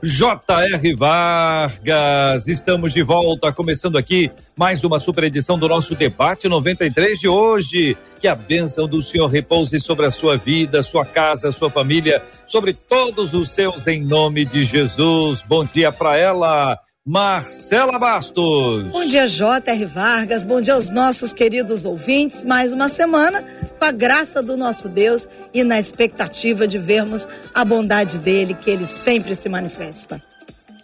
J.R. Vargas, estamos de volta, começando aqui mais uma super edição do nosso debate 93 de hoje. Que a bênção do Senhor repouse sobre a sua vida, sua casa, sua família, sobre todos os seus, em nome de Jesus. Bom dia para ela. Marcela Bastos. Bom dia, J.R. Vargas. Bom dia aos nossos queridos ouvintes. Mais uma semana com a graça do nosso Deus e na expectativa de vermos a bondade dele, que ele sempre se manifesta.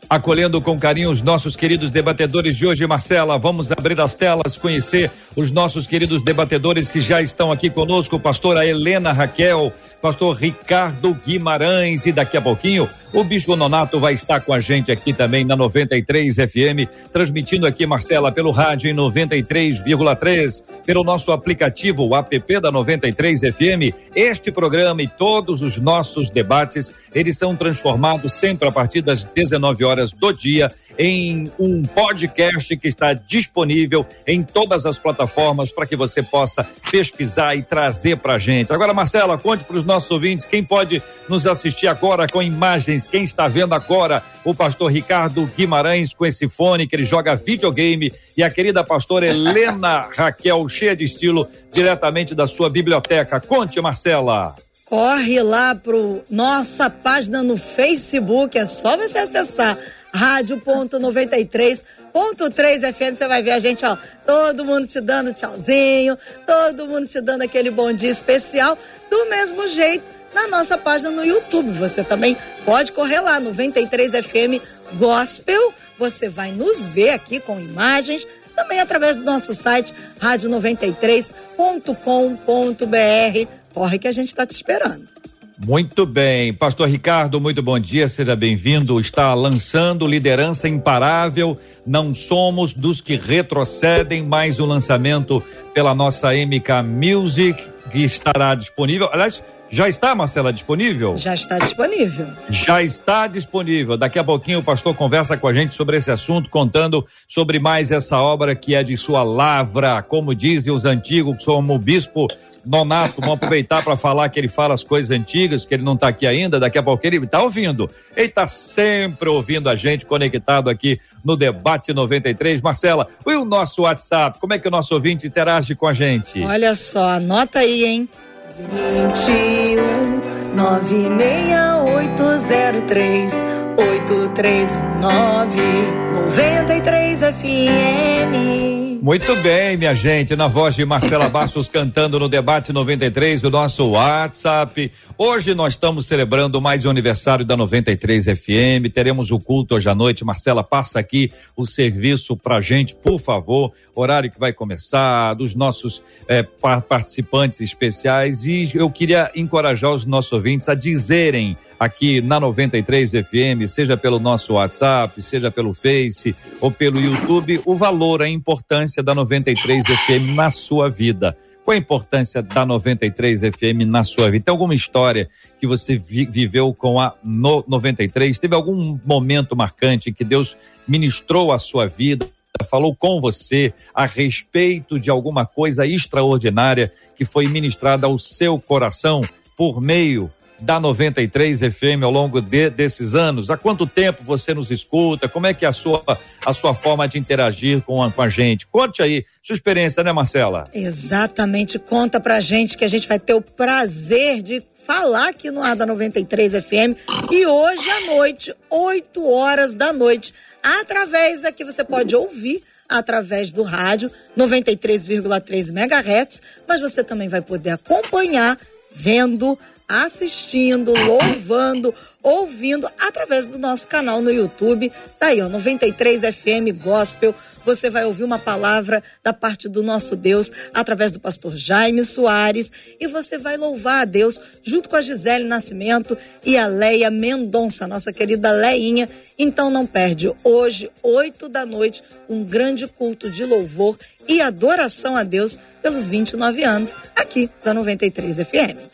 Acolhendo com carinho os nossos queridos debatedores de hoje, Marcela, vamos abrir as telas, conhecer os nossos queridos debatedores que já estão aqui conosco, pastora Helena Raquel, pastor Ricardo Guimarães e daqui a pouquinho o Bispo Nonato vai estar com a gente aqui também na 93 FM, transmitindo aqui, Marcela, pelo rádio em 93,3, pelo nosso aplicativo, o app da 93 FM. Este programa e todos os nossos debates, eles são transformados sempre a partir das 19 horas do dia em um podcast que está disponível em todas as plataformas para que você possa pesquisar e trazer para a gente. Agora, Marcela, conte para os nossos ouvintes quem pode nos assistir agora com imagens, quem está vendo agora? O pastor Ricardo Guimarães com esse fone que ele joga videogame. E a querida pastora Helena Raquel, cheia de estilo, diretamente da sua biblioteca. Conte, Marcela. Corre lá pro nossa página no Facebook, é só você acessar rádio.93.3 FM, você vai ver a gente, ó, todo mundo te dando tchauzinho, todo mundo te dando aquele bom dia especial, do mesmo jeito na nossa página no YouTube. Você também pode correr lá, 93 FM Gospel, você vai nos ver aqui com imagens, também através do nosso site rádio93.com.br. Corre que a gente está te esperando. Muito bem, Pastor Ricardo, muito bom dia, seja bem-vindo. Está lançando Liderança Imparável. Não somos dos que retrocedem. Mais um lançamento pela nossa MK Music, que estará disponível. Aliás, já está, Marcela, disponível? Já está disponível. Já está disponível. Daqui a pouquinho o pastor conversa com a gente sobre esse assunto, contando sobre mais essa obra que é de sua lavra, como dizem os antigos, como o bispo Nonato, vamos aproveitar para falar que ele fala as coisas antigas, que ele não está aqui ainda, daqui a pouco ele está ouvindo. Ele está sempre ouvindo a gente, conectado aqui no Debate 93. Marcela, e o nosso WhatsApp? Como é que o nosso ouvinte interage com a gente? Olha só, anota aí, hein? 21 96803 8319 93 FM. Muito bem, minha gente, na voz de Marcela Bastos cantando no debate 93, o nosso WhatsApp. Hoje nós estamos celebrando mais um aniversário da 93 FM. Teremos o culto hoje à noite. Marcela, passa aqui o serviço pra gente, por favor. Horário que vai começar, dos nossos eh, participantes especiais. E eu queria encorajar os nossos ouvintes a dizerem aqui na 93 FM, seja pelo nosso WhatsApp, seja pelo Face ou pelo YouTube, o valor, a importância da 93 FM na sua vida. Qual a importância da 93 FM na sua vida? Tem alguma história que você vi, viveu com a no 93? Teve algum momento marcante que Deus ministrou a sua vida? Falou com você a respeito de alguma coisa extraordinária que foi ministrada ao seu coração por meio da 93 FM ao longo de, desses anos? Há quanto tempo você nos escuta? Como é que é a sua, a sua forma de interagir com a, com a gente? Conte aí sua experiência, né, Marcela? Exatamente. Conta pra gente que a gente vai ter o prazer de falar aqui no ar da 93 FM e hoje à noite, 8 horas da noite, através daqui você pode ouvir através do rádio 93,3 MHz, mas você também vai poder acompanhar vendo assistindo, louvando, ouvindo através do nosso canal no YouTube. Tá aí, ó, 93 FM Gospel. Você vai ouvir uma palavra da parte do nosso Deus através do pastor Jaime Soares e você vai louvar a Deus junto com a Gisele Nascimento e a Leia Mendonça, nossa querida Leinha. Então não perde hoje, oito da noite, um grande culto de louvor e adoração a Deus pelos 29 anos aqui da 93 FM.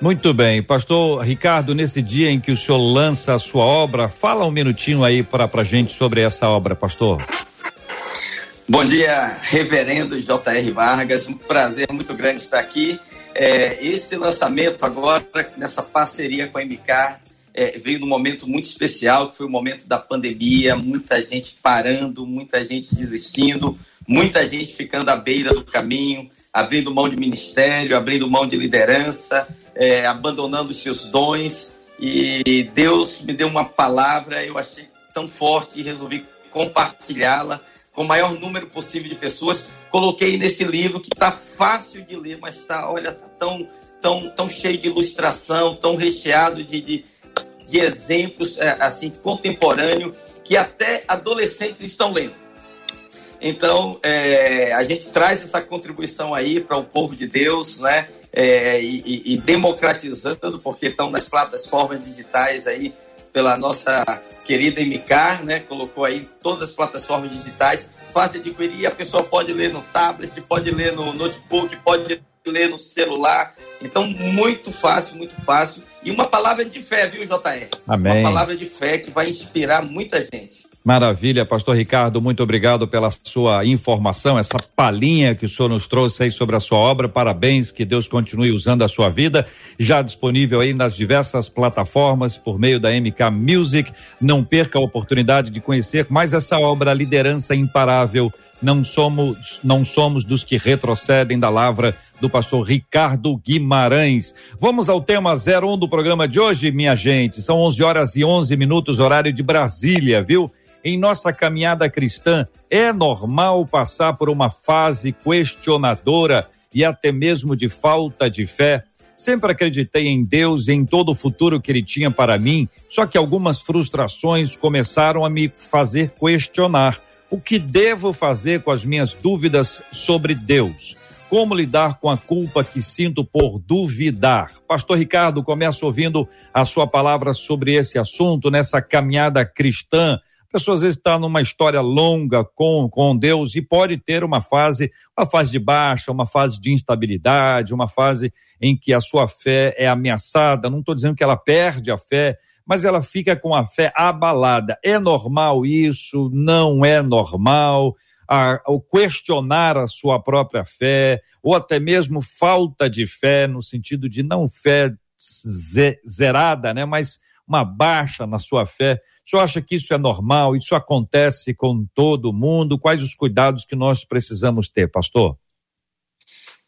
Muito bem, pastor Ricardo, nesse dia em que o senhor lança a sua obra, fala um minutinho aí para a gente sobre essa obra, pastor. Bom dia, reverendo J.R. Vargas, um prazer muito grande estar aqui. É, esse lançamento agora, nessa parceria com a MK, é, veio num momento muito especial, que foi o momento da pandemia, muita gente parando, muita gente desistindo, muita gente ficando à beira do caminho, abrindo mão de ministério, abrindo mão de liderança, é, abandonando os seus dons. E Deus me deu uma palavra, eu achei tão forte e resolvi compartilhá-la com o maior número possível de pessoas. Coloquei nesse livro que está fácil de ler, mas está, olha, tá tão, tão, tão cheio de ilustração, tão recheado de, de, de exemplos é, assim contemporâneo que até adolescentes estão lendo. Então, é, a gente traz essa contribuição aí para o povo de Deus, né? é, e, e, democratizando, porque estão nas plataformas digitais aí pela nossa querida MK, né? Colocou aí todas as plataformas digitais, fácil de adquirir, a pessoa pode ler no tablet, pode ler no notebook, pode ler no celular. Então, muito fácil, muito fácil. E uma palavra de fé, viu, JR? Amém. Uma palavra de fé que vai inspirar muita gente. Maravilha, pastor Ricardo, muito obrigado pela sua informação, essa palhinha que o senhor nos trouxe aí sobre a sua obra. Parabéns, que Deus continue usando a sua vida. Já disponível aí nas diversas plataformas por meio da MK Music. Não perca a oportunidade de conhecer mais essa obra Liderança Imparável. Não somos, não somos dos que retrocedem da lavra do pastor Ricardo Guimarães. Vamos ao tema 01 do programa de hoje, minha gente. São 11 horas e 11 minutos, horário de Brasília, viu? em nossa caminhada cristã, é normal passar por uma fase questionadora e até mesmo de falta de fé. Sempre acreditei em Deus e em todo o futuro que Ele tinha para mim, só que algumas frustrações começaram a me fazer questionar o que devo fazer com as minhas dúvidas sobre Deus. Como lidar com a culpa que sinto por duvidar? Pastor Ricardo, começo ouvindo a sua palavra sobre esse assunto nessa caminhada cristã a pessoa às vezes está numa história longa com, com Deus e pode ter uma fase, uma fase de baixa, uma fase de instabilidade, uma fase em que a sua fé é ameaçada. Não estou dizendo que ela perde a fé, mas ela fica com a fé abalada. É normal isso? Não é normal? A, o questionar a sua própria fé, ou até mesmo falta de fé, no sentido de não fé zerada, né? mas uma baixa na sua fé. O senhor acha que isso é normal? Isso acontece com todo mundo? Quais os cuidados que nós precisamos ter, pastor?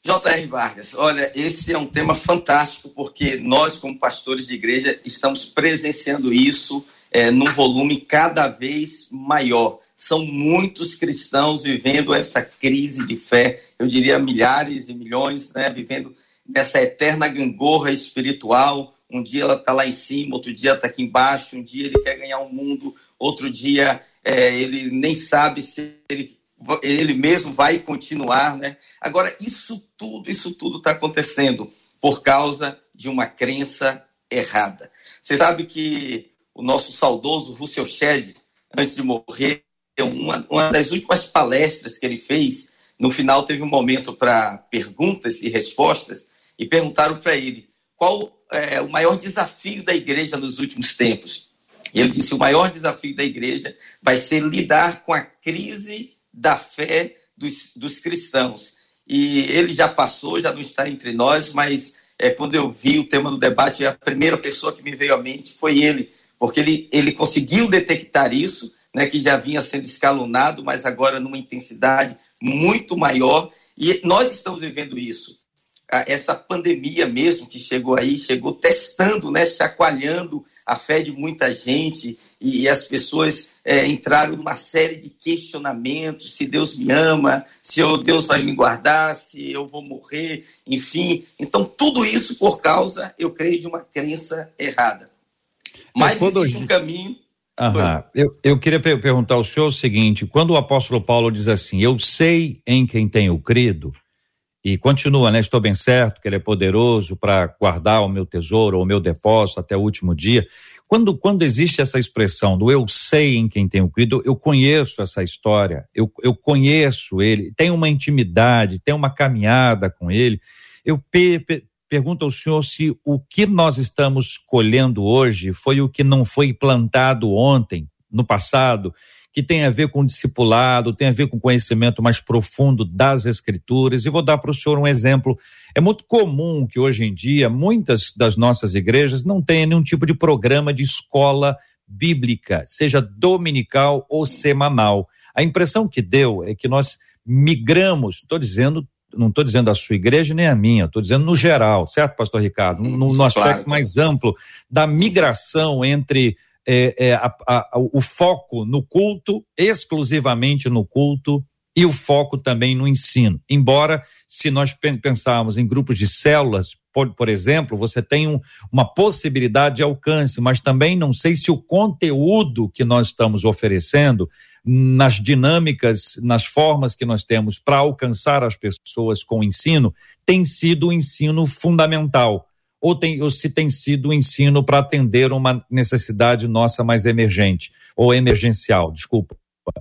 J.R. Vargas, olha, esse é um tema fantástico porque nós, como pastores de igreja, estamos presenciando isso é, num volume cada vez maior. São muitos cristãos vivendo essa crise de fé, eu diria milhares e milhões, né, vivendo nessa eterna gangorra espiritual, um dia ela está lá em cima, outro dia está aqui embaixo, um dia ele quer ganhar o mundo, outro dia é, ele nem sabe se ele, ele mesmo vai continuar, né? Agora, isso tudo, isso tudo está acontecendo por causa de uma crença errada. Você sabe que o nosso saudoso Russell Shedd, antes de morrer, uma, uma das últimas palestras que ele fez, no final teve um momento para perguntas e respostas, e perguntaram para ele qual é, o maior desafio da igreja nos últimos tempos. Ele disse: o maior desafio da igreja vai ser lidar com a crise da fé dos, dos cristãos. E ele já passou, já não está entre nós, mas é, quando eu vi o tema do debate, a primeira pessoa que me veio à mente foi ele, porque ele, ele conseguiu detectar isso, né, que já vinha sendo escalonado, mas agora numa intensidade muito maior. E nós estamos vivendo isso essa pandemia mesmo que chegou aí, chegou testando, né, chacoalhando a fé de muita gente e, e as pessoas é, entraram numa série de questionamentos: se Deus me ama, se eu, Deus vai me guardar, se eu vou morrer, enfim. Então, tudo isso por causa, eu creio, de uma crença errada. Mas, Mas existe um caminho. Aham. Eu, eu queria per perguntar ao senhor o seguinte: quando o apóstolo Paulo diz assim, eu sei em quem tenho crido, e continua, né? Estou bem certo que ele é poderoso para guardar o meu tesouro ou o meu depósito até o último dia. Quando, quando existe essa expressão do eu sei em quem tenho crido, eu conheço essa história, eu, eu conheço ele, tenho uma intimidade, tenho uma caminhada com ele. Eu pe, pe, pergunto ao senhor se o que nós estamos colhendo hoje foi o que não foi plantado ontem, no passado, que tem a ver com discipulado, tem a ver com conhecimento mais profundo das escrituras. E vou dar para o senhor um exemplo. É muito comum que hoje em dia muitas das nossas igrejas não tenham nenhum tipo de programa de escola bíblica, seja dominical ou semanal. A impressão que deu é que nós migramos, estou dizendo não estou dizendo a sua igreja nem a minha, estou dizendo no geral, certo, pastor Ricardo? No, no aspecto claro. mais amplo da migração entre é, é, a, a, o foco no culto, exclusivamente no culto, e o foco também no ensino. Embora, se nós pensarmos em grupos de células, por, por exemplo, você tem um, uma possibilidade de alcance, mas também não sei se o conteúdo que nós estamos oferecendo, nas dinâmicas, nas formas que nós temos para alcançar as pessoas com o ensino, tem sido o ensino fundamental ou, tem, ou se tem sido o ensino para atender uma necessidade nossa mais emergente, ou emergencial, desculpa.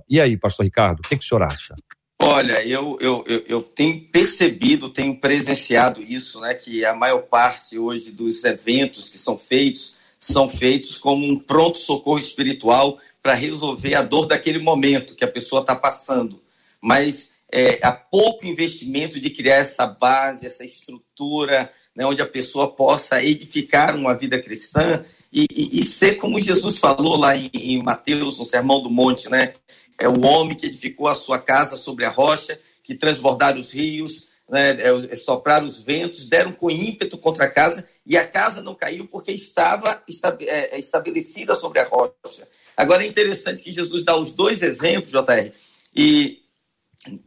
E aí, pastor Ricardo, o que, que o senhor acha? Olha, eu, eu, eu, eu, tenho percebido, tenho presenciado isso, né, que a maior parte hoje dos eventos que são feitos são feitos como um pronto-socorro espiritual para resolver a dor daquele momento que a pessoa está passando. Mas é, há pouco investimento de criar essa base, essa estrutura, né, onde a pessoa possa edificar uma vida cristã e, e, e ser como Jesus falou lá em, em, Mateus, no Sermão do Monte, né? É o homem que edificou a sua casa sobre a rocha, que transbordaram os rios, né, é, é sopraram os ventos, deram com ímpeto contra a casa e a casa não caiu porque estava é, é, estabelecida sobre a rocha. Agora é interessante que Jesus dá os dois exemplos, JR, e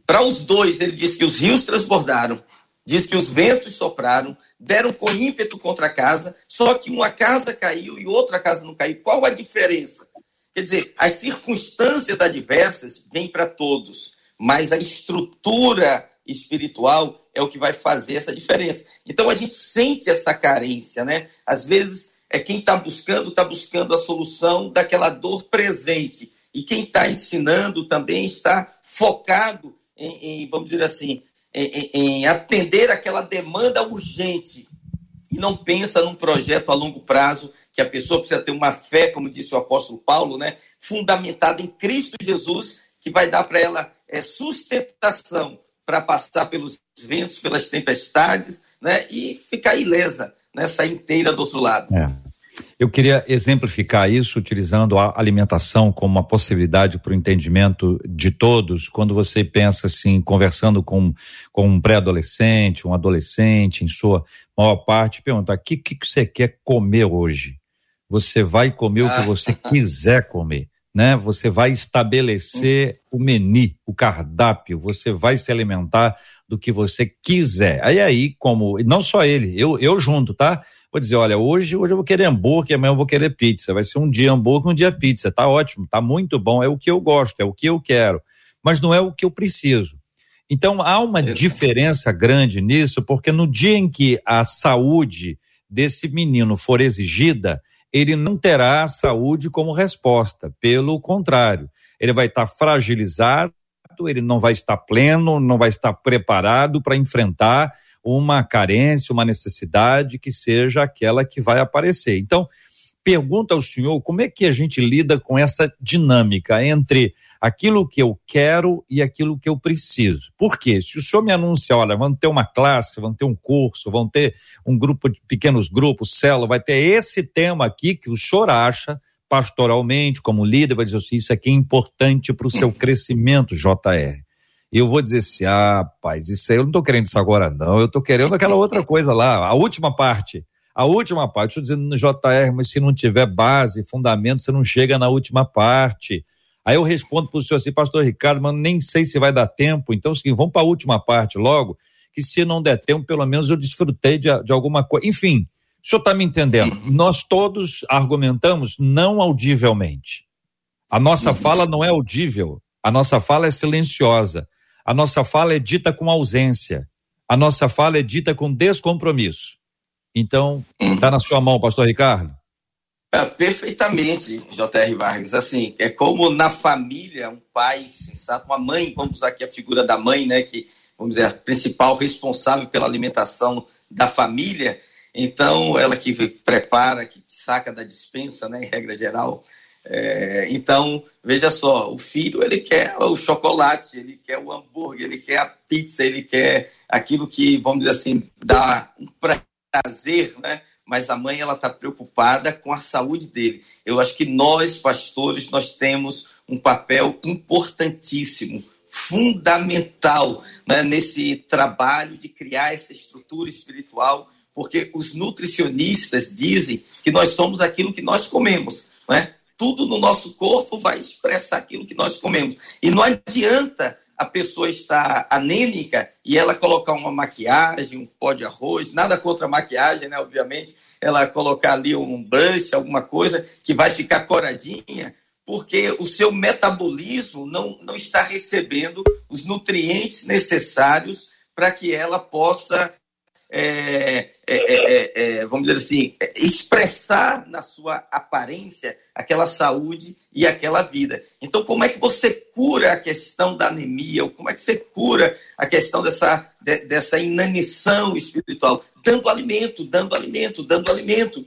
para os dois ele diz que os rios transbordaram, diz que os ventos sopraram, deram com ímpeto contra a casa, só que uma casa caiu e outra casa não caiu. Qual a diferença? Quer dizer, as circunstâncias adversas vêm para todos, mas a estrutura espiritual é o que vai fazer essa diferença. Então a gente sente essa carência, né? Às vezes é quem está buscando, está buscando a solução daquela dor presente. E quem está ensinando também está focado em, em vamos dizer assim, em, em atender aquela demanda urgente e não pensa num projeto a longo prazo que a pessoa precisa ter uma fé, como disse o apóstolo Paulo, né, fundamentada em Cristo Jesus, que vai dar para ela é, sustentação para passar pelos ventos, pelas tempestades, né, e ficar ilesa, né, sair inteira do outro lado. É. Eu queria exemplificar isso utilizando a alimentação como uma possibilidade para o entendimento de todos. Quando você pensa assim, conversando com, com um pré-adolescente, um adolescente, em sua maior parte, perguntar: o que, que você quer comer hoje? Você vai comer o que você quiser comer. Né? Você vai estabelecer o menu, o cardápio, você vai se alimentar do que você quiser. Aí aí, como não só ele, eu eu junto, tá? Vou dizer, olha, hoje, hoje eu vou querer hambúrguer, amanhã eu vou querer pizza. Vai ser um dia hambúrguer, um dia pizza. Tá ótimo, tá muito bom, é o que eu gosto, é o que eu quero, mas não é o que eu preciso. Então há uma diferença grande nisso, porque no dia em que a saúde desse menino for exigida, ele não terá a saúde como resposta. Pelo contrário, ele vai estar fragilizado, ele não vai estar pleno, não vai estar preparado para enfrentar uma carência, uma necessidade que seja aquela que vai aparecer. Então, pergunta ao senhor como é que a gente lida com essa dinâmica entre aquilo que eu quero e aquilo que eu preciso. Por quê? Se o senhor me anuncia, olha, vão ter uma classe, vão ter um curso, vão ter um grupo de pequenos grupos, célula, vai ter esse tema aqui que o senhor acha pastoralmente, como líder, vai dizer assim, isso aqui é importante para o seu crescimento, JR eu vou dizer assim, ah, rapaz, isso aí eu não tô querendo isso agora não, eu tô querendo aquela outra coisa lá, a última parte, A última parte, estou dizendo no JR, mas se não tiver base, fundamento, você não chega na última parte. Aí eu respondo para o senhor assim, pastor Ricardo, mas nem sei se vai dar tempo. Então, assim, vamos para a última parte logo, que se não der tempo, pelo menos eu desfrutei de, de alguma coisa. Enfim, o senhor está me entendendo? Nós todos argumentamos não audivelmente. A nossa fala não é audível, a nossa fala é silenciosa. A nossa fala é dita com ausência. A nossa fala é dita com descompromisso. Então, está na sua mão, pastor Ricardo. É, perfeitamente, J.R. Vargas. Assim, é como na família, um pai sensato, uma mãe, vamos usar aqui a figura da mãe, né, que vamos dizer, a principal responsável pela alimentação da família. Então, ela que prepara, que saca da dispensa, né, em regra geral. É, então, veja só, o filho ele quer o chocolate, ele quer o hambúrguer, ele quer a pizza, ele quer aquilo que, vamos dizer assim, dá um prazer, né? mas a mãe ela está preocupada com a saúde dele. Eu acho que nós, pastores, nós temos um papel importantíssimo, fundamental né, nesse trabalho de criar essa estrutura espiritual, porque os nutricionistas dizem que nós somos aquilo que nós comemos, né? Tudo no nosso corpo vai expressar aquilo que nós comemos. E não adianta a pessoa está anêmica e ela colocar uma maquiagem, um pó de arroz, nada contra a maquiagem, né? Obviamente, ela colocar ali um brush, alguma coisa que vai ficar coradinha, porque o seu metabolismo não, não está recebendo os nutrientes necessários para que ela possa é é, é, é, é, vamos dizer assim, expressar na sua aparência aquela saúde e aquela vida. Então, como é que você cura a questão da anemia? Ou como é que você cura a questão dessa, de, dessa inanição espiritual? Dando alimento, dando alimento, dando alimento.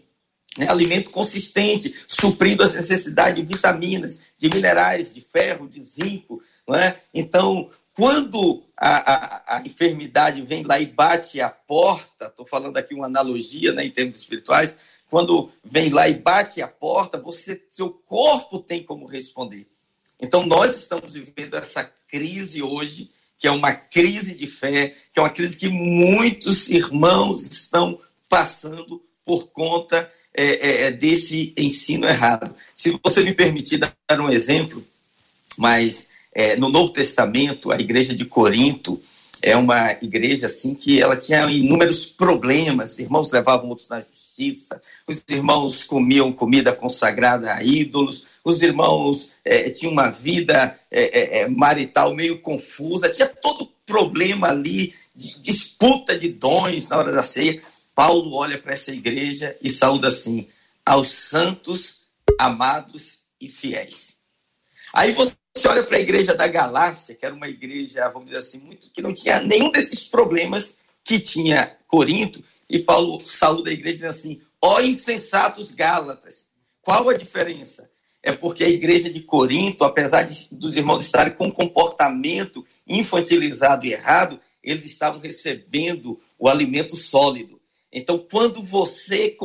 Né? Alimento consistente, suprindo as necessidades de vitaminas, de minerais, de ferro, de zinco. É? Então, quando a, a, a, enfermidade vem lá e bate a porta, estou falando aqui uma analogia né, em termos espirituais, quando vem lá e bate a porta, você, seu corpo tem como responder. Então nós estamos vivendo essa crise hoje, que é uma crise de fé, que é uma crise que muitos irmãos estão passando por conta é, é, é desse ensino errado. Se você me permitir dar um exemplo, mas é, no Novo Testamento, a igreja de Corinto é uma igreja assim que ela tinha inúmeros problemas. Os irmãos levavam outros na justiça, os irmãos comiam comida consagrada a ídolos, os irmãos é, tinham uma vida é, é, é marital meio confusa, tinha todo problema ali de disputa de dons na hora da ceia. Paulo olha para essa igreja e saúda assim: aos santos, amados e fiéis. Aí você você olha para a igreja da Galácia, que era uma igreja, vamos dizer assim, muito que não tinha nenhum desses problemas que tinha Corinto, e Paulo saúda a igreja dizendo assim: ó insensatos Gálatas. Qual a diferença? É porque a igreja de Corinto, apesar de, dos irmãos estarem com um comportamento infantilizado e errado, eles estavam recebendo o alimento sólido. Então, quando você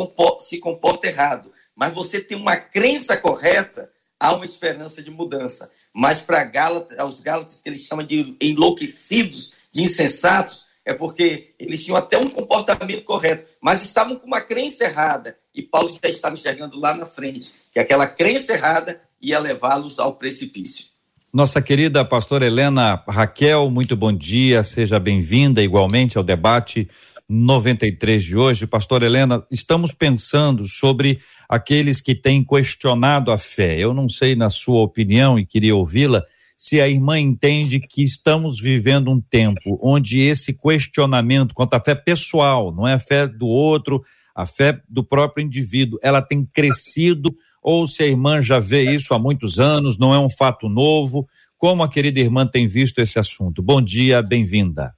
se comporta errado, mas você tem uma crença correta, há uma esperança de mudança. Mas para Gálatas, aos Gálatas, que eles chamam de enlouquecidos, de insensatos, é porque eles tinham até um comportamento correto, mas estavam com uma crença errada. E Paulo já estava enxergando lá na frente que aquela crença errada ia levá-los ao precipício. Nossa querida pastora Helena Raquel, muito bom dia, seja bem-vinda igualmente ao debate 93 de hoje. Pastor Helena, estamos pensando sobre aqueles que têm questionado a fé. Eu não sei, na sua opinião, e queria ouvi-la, se a irmã entende que estamos vivendo um tempo onde esse questionamento quanto à fé pessoal, não é a fé do outro, a fé do próprio indivíduo, ela tem crescido, ou se a irmã já vê isso há muitos anos, não é um fato novo. Como a querida irmã tem visto esse assunto? Bom dia, bem-vinda.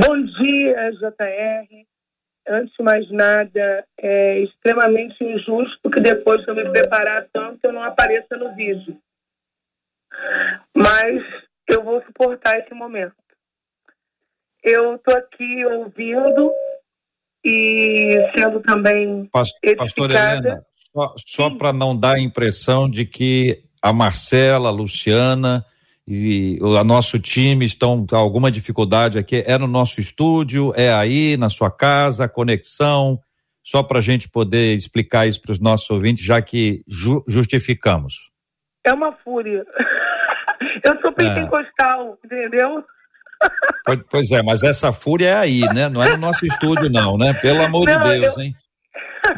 Bom dia, JR. Antes de mais nada, é extremamente injusto que depois de eu me preparar tanto eu não apareça no vídeo. Mas eu vou suportar esse momento. Eu estou aqui ouvindo e sendo também. Pastor Helena, só, só para não dar a impressão de que a Marcela, a Luciana e o nosso time estão com alguma dificuldade aqui. É no nosso estúdio, é aí, na sua casa, conexão. Só para a gente poder explicar isso para os nossos ouvintes, já que ju justificamos. É uma fúria. Eu sou pentecostal, é. entendeu? Pois, é, mas essa fúria é aí, né? Não é no nosso estúdio, não, né? Pelo amor não, de Deus, eu... hein?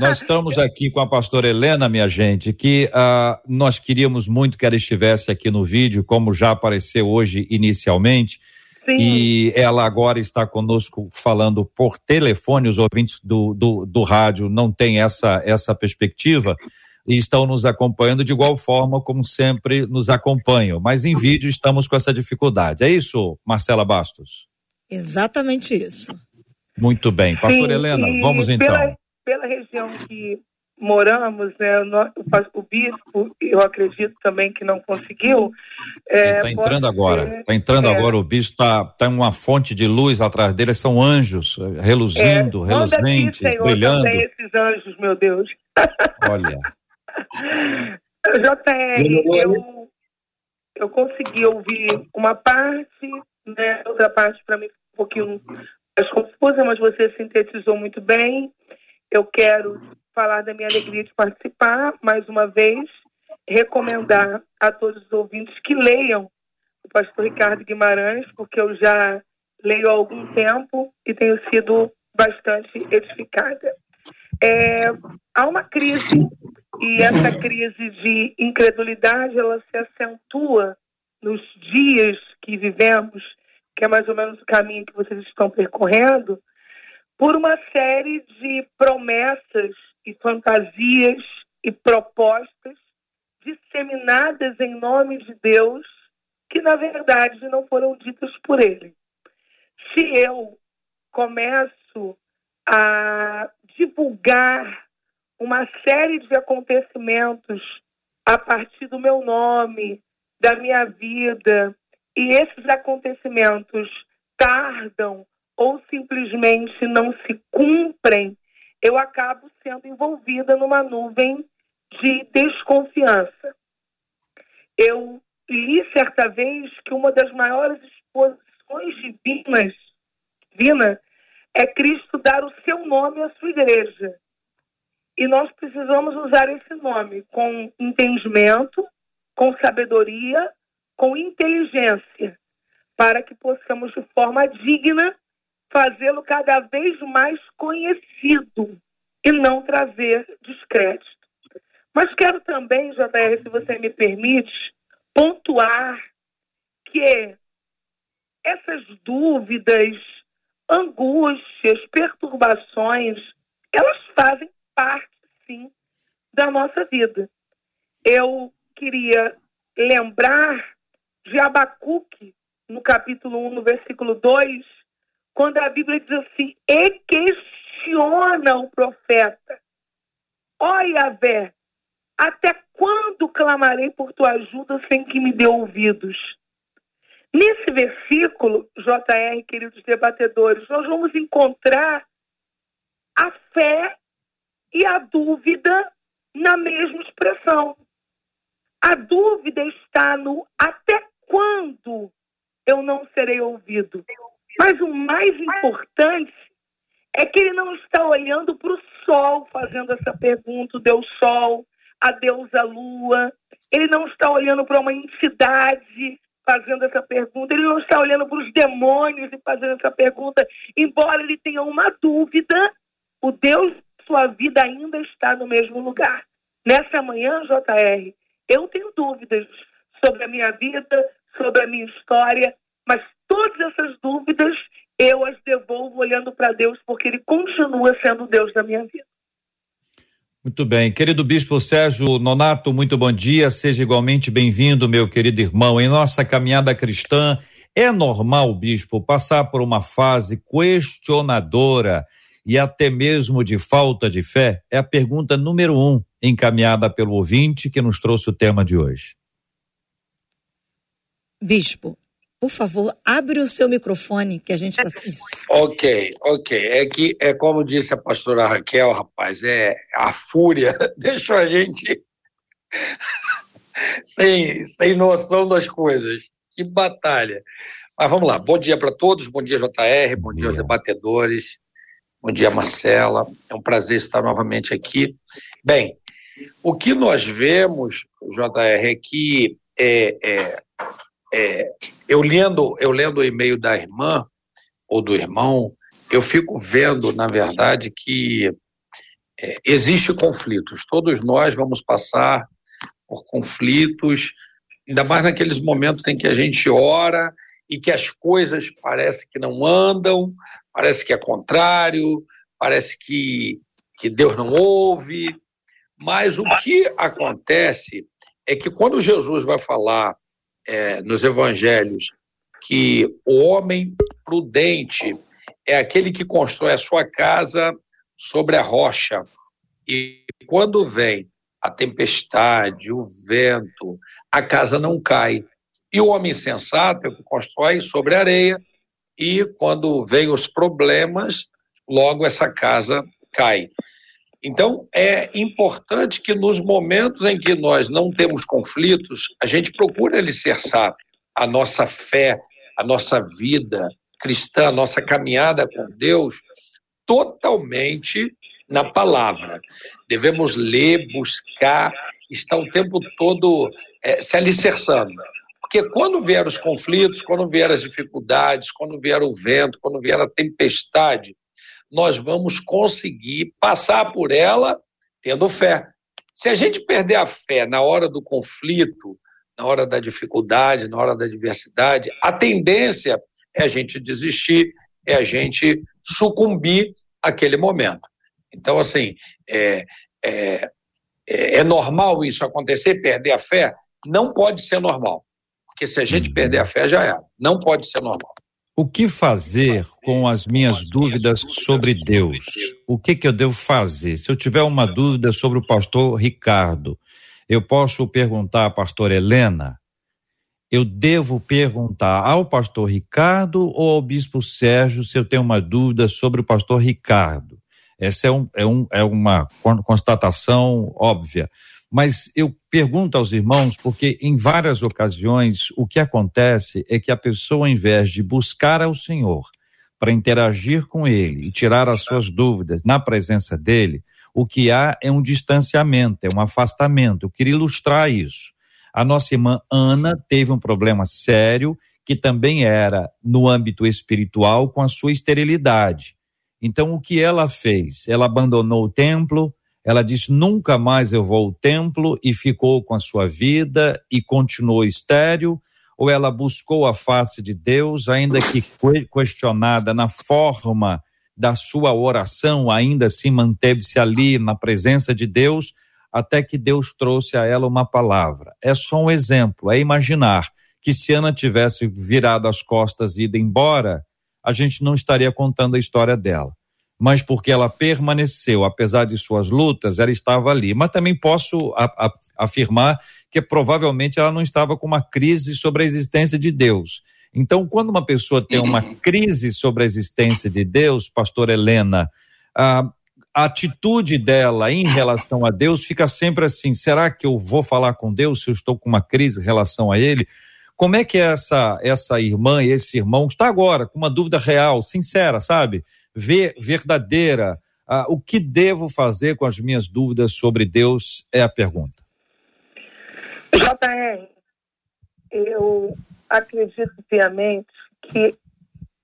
Nós estamos aqui com a pastora Helena, minha gente, que uh, nós queríamos muito que ela estivesse aqui no vídeo, como já apareceu hoje inicialmente. Sim. E ela agora está conosco falando por telefone, os ouvintes do, do, do rádio não têm essa, essa perspectiva e estão nos acompanhando de igual forma como sempre nos acompanham. Mas em vídeo estamos com essa dificuldade. É isso, Marcela Bastos? Exatamente isso. Muito bem. Pastor Sim, Helena, vamos então. Pela, pela região que moramos, né, o, bispo, eu acredito também que não conseguiu. Está é, tá entrando agora, está entrando é, agora, o bispo está tá uma fonte de luz atrás dele, são anjos eh, reluzindo, é, reluzentes, aqui, Senhor, brilhando. esses anjos, meu Deus. Olha. JR, eu, eu consegui ouvir uma parte, né, outra parte para mim um pouquinho mais confusa, mas você sintetizou muito bem. Eu quero falar da minha alegria de participar, mais uma vez, recomendar a todos os ouvintes que leiam o pastor Ricardo Guimarães, porque eu já leio há algum tempo e tenho sido bastante edificada. É, há uma crise e essa crise de incredulidade ela se acentua nos dias que vivemos, que é mais ou menos o caminho que vocês estão percorrendo, por uma série de promessas e fantasias e propostas disseminadas em nome de Deus que na verdade não foram ditas por ele. Se eu começo a divulgar uma série de acontecimentos a partir do meu nome, da minha vida, e esses acontecimentos tardam ou simplesmente não se cumprem, eu acabo sendo envolvida numa nuvem de desconfiança. Eu li certa vez que uma das maiores exposições divinas divina é Cristo dar o seu nome à sua igreja. E nós precisamos usar esse nome com entendimento, com sabedoria, com inteligência, para que possamos, de forma digna, fazê-lo cada vez mais conhecido e não trazer descrédito. Mas quero também, JR, se você me permite, pontuar que essas dúvidas, angústias, perturbações, elas fazem parte, sim, da nossa vida. Eu queria lembrar de Abacuque, no capítulo 1, no versículo 2, quando a Bíblia diz assim: e questiona o profeta. Ó Yahvé, até quando clamarei por tua ajuda sem que me dê ouvidos? Nesse versículo, JR, queridos debatedores, nós vamos encontrar a fé e a dúvida na mesma expressão. A dúvida está no até quando eu não serei ouvido. Mas o mais importante é que ele não está olhando para o sol fazendo essa pergunta, o Deus Sol, a deusa Lua. Ele não está olhando para uma entidade fazendo essa pergunta, ele não está olhando para os demônios e fazendo essa pergunta. Embora ele tenha uma dúvida, o Deus sua vida ainda está no mesmo lugar. Nessa manhã, JR, eu tenho dúvidas sobre a minha vida, sobre a minha história, mas todas essas dúvidas eu as devolvo olhando para Deus, porque Ele continua sendo Deus da minha vida. Muito bem. Querido Bispo Sérgio Nonato, muito bom dia. Seja igualmente bem-vindo, meu querido irmão. Em nossa caminhada cristã, é normal, Bispo, passar por uma fase questionadora e até mesmo de falta de fé? É a pergunta número um encaminhada pelo ouvinte que nos trouxe o tema de hoje. Bispo, por favor, abre o seu microfone que a gente está. Ok, ok. É que é como disse a pastora Raquel, rapaz, é a fúria deixou a gente sem, sem noção das coisas. Que batalha. Mas vamos lá. Bom dia para todos. Bom dia, JR. Bom dia aos debatedores. Bom dia, Marcela. É um prazer estar novamente aqui. Bem, o que nós vemos, JR, é que é, é, é, eu lendo eu lendo o e-mail da irmã ou do irmão, eu fico vendo, na verdade, que é, existe conflitos. Todos nós vamos passar por conflitos, ainda mais naqueles momentos em que a gente ora e que as coisas parece que não andam, parece que é contrário, parece que, que Deus não ouve. Mas o que acontece é que quando Jesus vai falar é, nos evangelhos que o homem prudente é aquele que constrói a sua casa sobre a rocha. E quando vem a tempestade, o vento, a casa não cai. E o homem sensato é que constrói sobre a areia, e quando vem os problemas, logo essa casa cai. Então, é importante que nos momentos em que nós não temos conflitos, a gente procure alicerçar a nossa fé, a nossa vida cristã, a nossa caminhada com Deus, totalmente na palavra. Devemos ler, buscar, estar o tempo todo é, se alicerçando. Porque quando vier os conflitos, quando vier as dificuldades, quando vier o vento, quando vier a tempestade, nós vamos conseguir passar por ela tendo fé. Se a gente perder a fé na hora do conflito, na hora da dificuldade, na hora da adversidade, a tendência é a gente desistir, é a gente sucumbir àquele momento. Então, assim, é, é, é, é normal isso acontecer, perder a fé? Não pode ser normal. Porque se a gente perder a fé, já é. Não pode ser normal. O que fazer com as minhas dúvidas sobre Deus? O que, que eu devo fazer? Se eu tiver uma dúvida sobre o pastor Ricardo, eu posso perguntar à pastora Helena? Eu devo perguntar ao pastor Ricardo ou ao bispo Sérgio se eu tenho uma dúvida sobre o pastor Ricardo? Essa é, um, é, um, é uma constatação óbvia. Mas eu pergunto aos irmãos, porque em várias ocasiões o que acontece é que a pessoa, ao invés de buscar ao Senhor para interagir com Ele e tirar as suas dúvidas na presença dele, o que há é um distanciamento, é um afastamento. Eu queria ilustrar isso. A nossa irmã Ana teve um problema sério que também era no âmbito espiritual com a sua esterilidade. Então, o que ela fez? Ela abandonou o templo, ela disse: nunca mais eu vou ao templo e ficou com a sua vida e continuou estéril, ou ela buscou a face de Deus, ainda que questionada na forma da sua oração, ainda assim manteve-se ali na presença de Deus, até que Deus trouxe a ela uma palavra. É só um exemplo, é imaginar que se Ana tivesse virado as costas e ido embora, a gente não estaria contando a história dela mas porque ela permaneceu, apesar de suas lutas, ela estava ali. Mas também posso a, a, afirmar que provavelmente ela não estava com uma crise sobre a existência de Deus. Então, quando uma pessoa tem uma uhum. crise sobre a existência de Deus, pastor Helena, a, a atitude dela em relação a Deus fica sempre assim: será que eu vou falar com Deus se eu estou com uma crise em relação a Ele? Como é que essa, essa irmã e esse irmão está agora com uma dúvida real, sincera, sabe? Ver, verdadeira. Ah, o que devo fazer com as minhas dúvidas sobre Deus é a pergunta. JR, eu acredito piamente que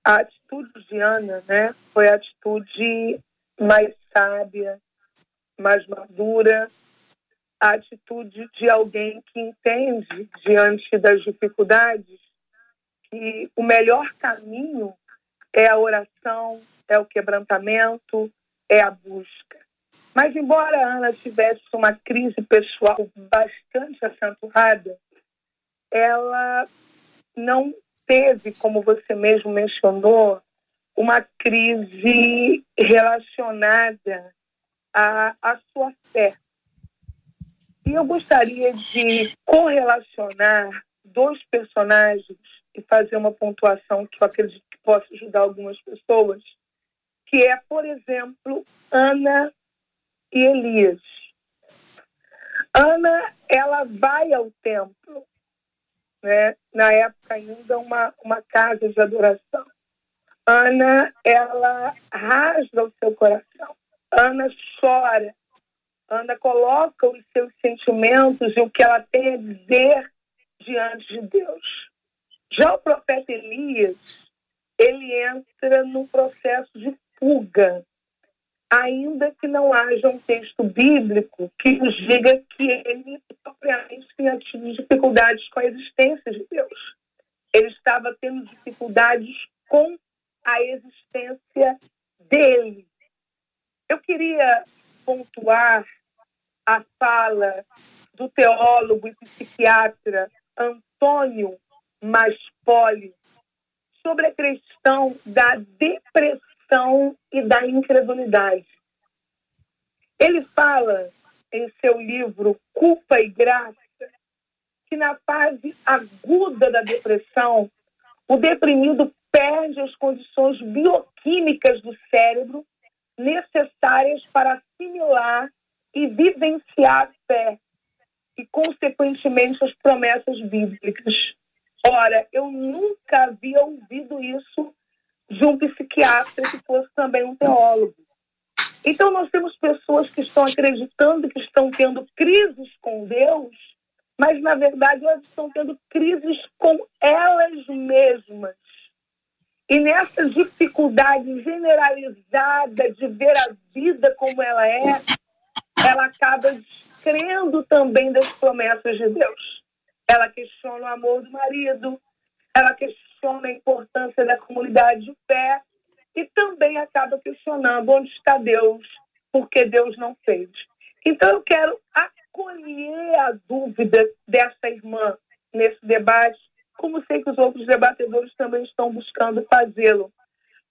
a atitude de Ana né, foi a atitude mais sábia, mais madura, a atitude de alguém que entende, diante das dificuldades, que o melhor caminho é a oração, é o quebrantamento, é a busca. Mas, embora a Ana tivesse uma crise pessoal bastante acentuada, ela não teve, como você mesmo mencionou, uma crise relacionada à, à sua fé. E eu gostaria de correlacionar dois personagens e fazer uma pontuação que eu acredito que possa ajudar algumas pessoas que é, por exemplo, Ana e Elias. Ana, ela vai ao templo, né? na época ainda uma, uma casa de adoração. Ana, ela rasga o seu coração. Ana chora. Ana coloca os seus sentimentos e o que ela tem a dizer diante de Deus. Já o profeta Elias, ele entra num processo de fuga, ainda que não haja um texto bíblico que nos diga que ele propriamente tinha tido dificuldades com a existência de Deus. Ele estava tendo dificuldades com a existência dele. Eu queria pontuar a fala do teólogo e psiquiatra Antônio Maspoli sobre a questão da depressão e da incredulidade. Ele fala em seu livro Culpa e Graça que na fase aguda da depressão, o deprimido perde as condições bioquímicas do cérebro necessárias para assimilar e vivenciar a fé e, consequentemente, as promessas bíblicas. Ora, eu nunca havia ouvido isso de um psiquiatra que fosse também um teólogo. Então, nós temos pessoas que estão acreditando que estão tendo crises com Deus, mas, na verdade, elas estão tendo crises com elas mesmas. E nessa dificuldade generalizada de ver a vida como ela é, ela acaba crendo também das promessas de Deus. Ela questiona o amor do marido, ela questiona a importância da comunidade de fé e também acaba questionando onde está Deus, porque Deus não fez. Então eu quero acolher a dúvida dessa irmã nesse debate, como sei que os outros debatedores também estão buscando fazê-lo.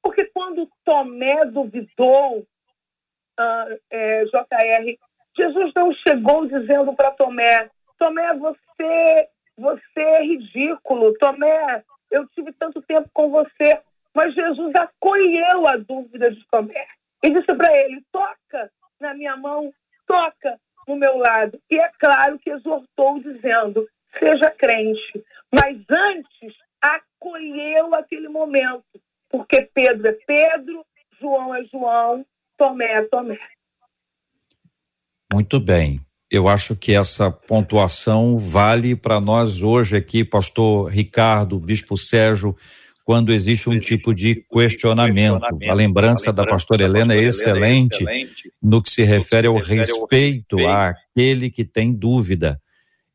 Porque quando Tomé duvidou, uh, é, JR, Jesus não chegou dizendo para Tomé: Tomé, você, você é ridículo. Tomé, eu tive tanto tempo com você. Mas Jesus acolheu a dúvida de Tomé e disse para ele: toca na minha mão, toca no meu lado. E é claro que exortou dizendo: seja crente. Mas antes acolheu aquele momento, porque Pedro é Pedro, João é João, Tomé é Tomé. Muito bem. Eu acho que essa pontuação vale para nós hoje aqui, pastor Ricardo, bispo Sérgio, quando existe um tipo de questionamento. A lembrança da pastora Helena é excelente no que se refere ao respeito àquele que tem dúvida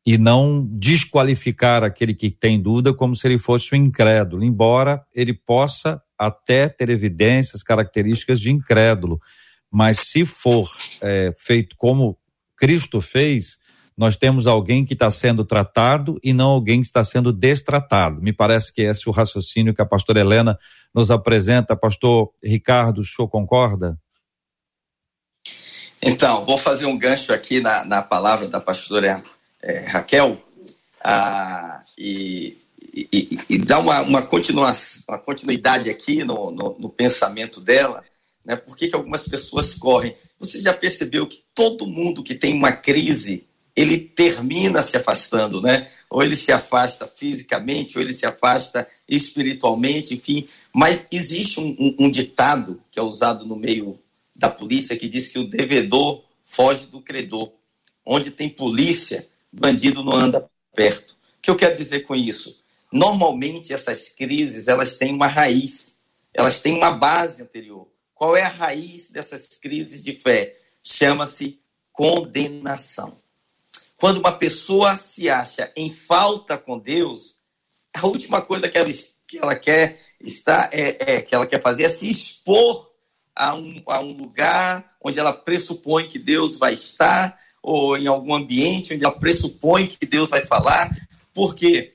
e não desqualificar aquele que tem dúvida como se ele fosse um incrédulo, embora ele possa até ter evidências, características de incrédulo. Mas se for é, feito como Cristo fez, nós temos alguém que está sendo tratado e não alguém que está sendo destratado. Me parece que esse é o raciocínio que a pastora Helena nos apresenta. Pastor Ricardo, o senhor concorda? Então, vou fazer um gancho aqui na, na palavra da pastora é, Raquel ah, e, e, e, dar uma, uma, uma continuidade aqui no, no, no pensamento dela né? Por que, que algumas pessoas correm? Você já percebeu que todo mundo que tem uma crise, ele termina se afastando, né? Ou ele se afasta fisicamente, ou ele se afasta espiritualmente, enfim. Mas existe um, um, um ditado que é usado no meio da polícia que diz que o devedor foge do credor. Onde tem polícia, bandido não anda perto. O que eu quero dizer com isso? Normalmente essas crises elas têm uma raiz, elas têm uma base anterior. Qual é a raiz dessas crises de fé? Chama-se condenação. Quando uma pessoa se acha em falta com Deus, a última coisa que ela, que ela quer está é, é, que ela quer fazer é se expor a um, a um lugar onde ela pressupõe que Deus vai estar, ou em algum ambiente onde ela pressupõe que Deus vai falar. Por quê?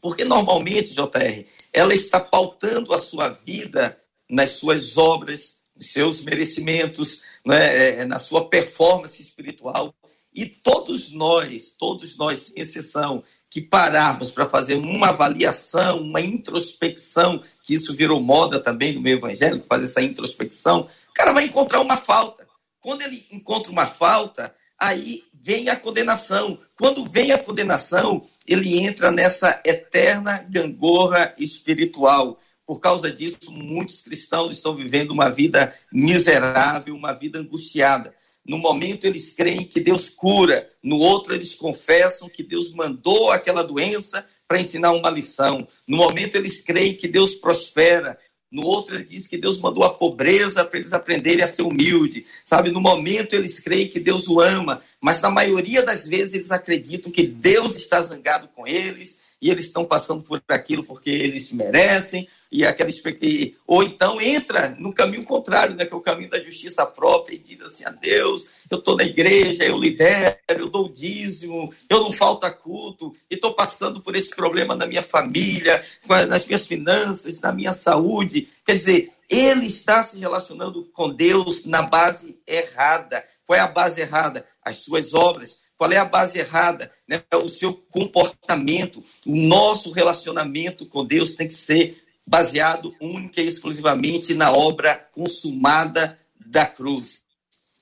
Porque normalmente, JR, ela está pautando a sua vida nas suas obras, nos seus merecimentos, né, na sua performance espiritual. E todos nós, todos nós, sem exceção, que pararmos para fazer uma avaliação, uma introspecção, que isso virou moda também no meio evangélico, fazer essa introspecção, o cara vai encontrar uma falta. Quando ele encontra uma falta, aí vem a condenação. Quando vem a condenação, ele entra nessa eterna gangorra espiritual Por causa disso, muitos cristãos estão vivendo uma vida miserável, uma vida angustiada. No momento eles creem que Deus cura, no outro eles confessam que Deus mandou aquela doença para ensinar uma lição. No momento eles creem que Deus prospera, no outro ele diz que Deus mandou a pobreza para eles aprenderem a ser humilde. Sabe, no momento eles creem que Deus o ama, mas na maioria das vezes eles acreditam que Deus está zangado com eles e eles estão passando por aquilo porque eles merecem e aquela expectativa. Ou então entra no caminho contrário, né, que é o caminho da justiça própria, e diz assim: a Deus, eu estou na igreja, eu lidero, eu dou dízimo, eu não falta culto, e estou passando por esse problema na minha família, nas minhas finanças, na minha saúde. Quer dizer, ele está se relacionando com Deus na base errada. Qual é a base errada? As suas obras. Qual é a base errada? Né? O seu comportamento. O nosso relacionamento com Deus tem que ser baseado única e exclusivamente na obra consumada da cruz.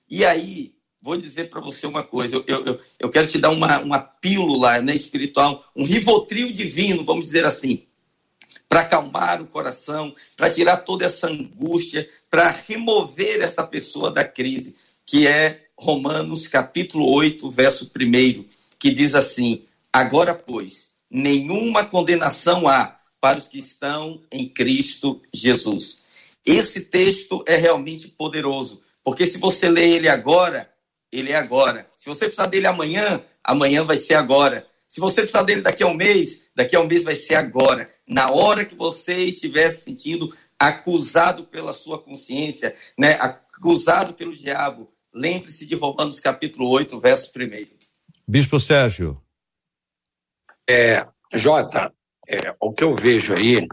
E aí, vou dizer para você uma coisa, eu, eu, eu quero te dar uma, uma pílula né, espiritual, um rivotril divino, vamos dizer assim, para acalmar o coração, para tirar toda essa angústia, para remover essa pessoa da crise, que é Romanos capítulo 8, verso 1, que diz assim: Agora, pois, nenhuma condenação há para os que estão em Cristo Jesus. Esse texto é realmente poderoso, porque se você lê ele agora, ele é agora. Se você precisar dele amanhã, amanhã vai ser agora. Se você precisar dele daqui a um mês, daqui a um mês vai ser agora. Na hora que você estiver se sentindo acusado pela sua consciência, né, acusado pelo diabo, lembre-se de Romanos capítulo 8, verso 1. Bispo Sérgio. É, Jota, é, o que eu vejo aí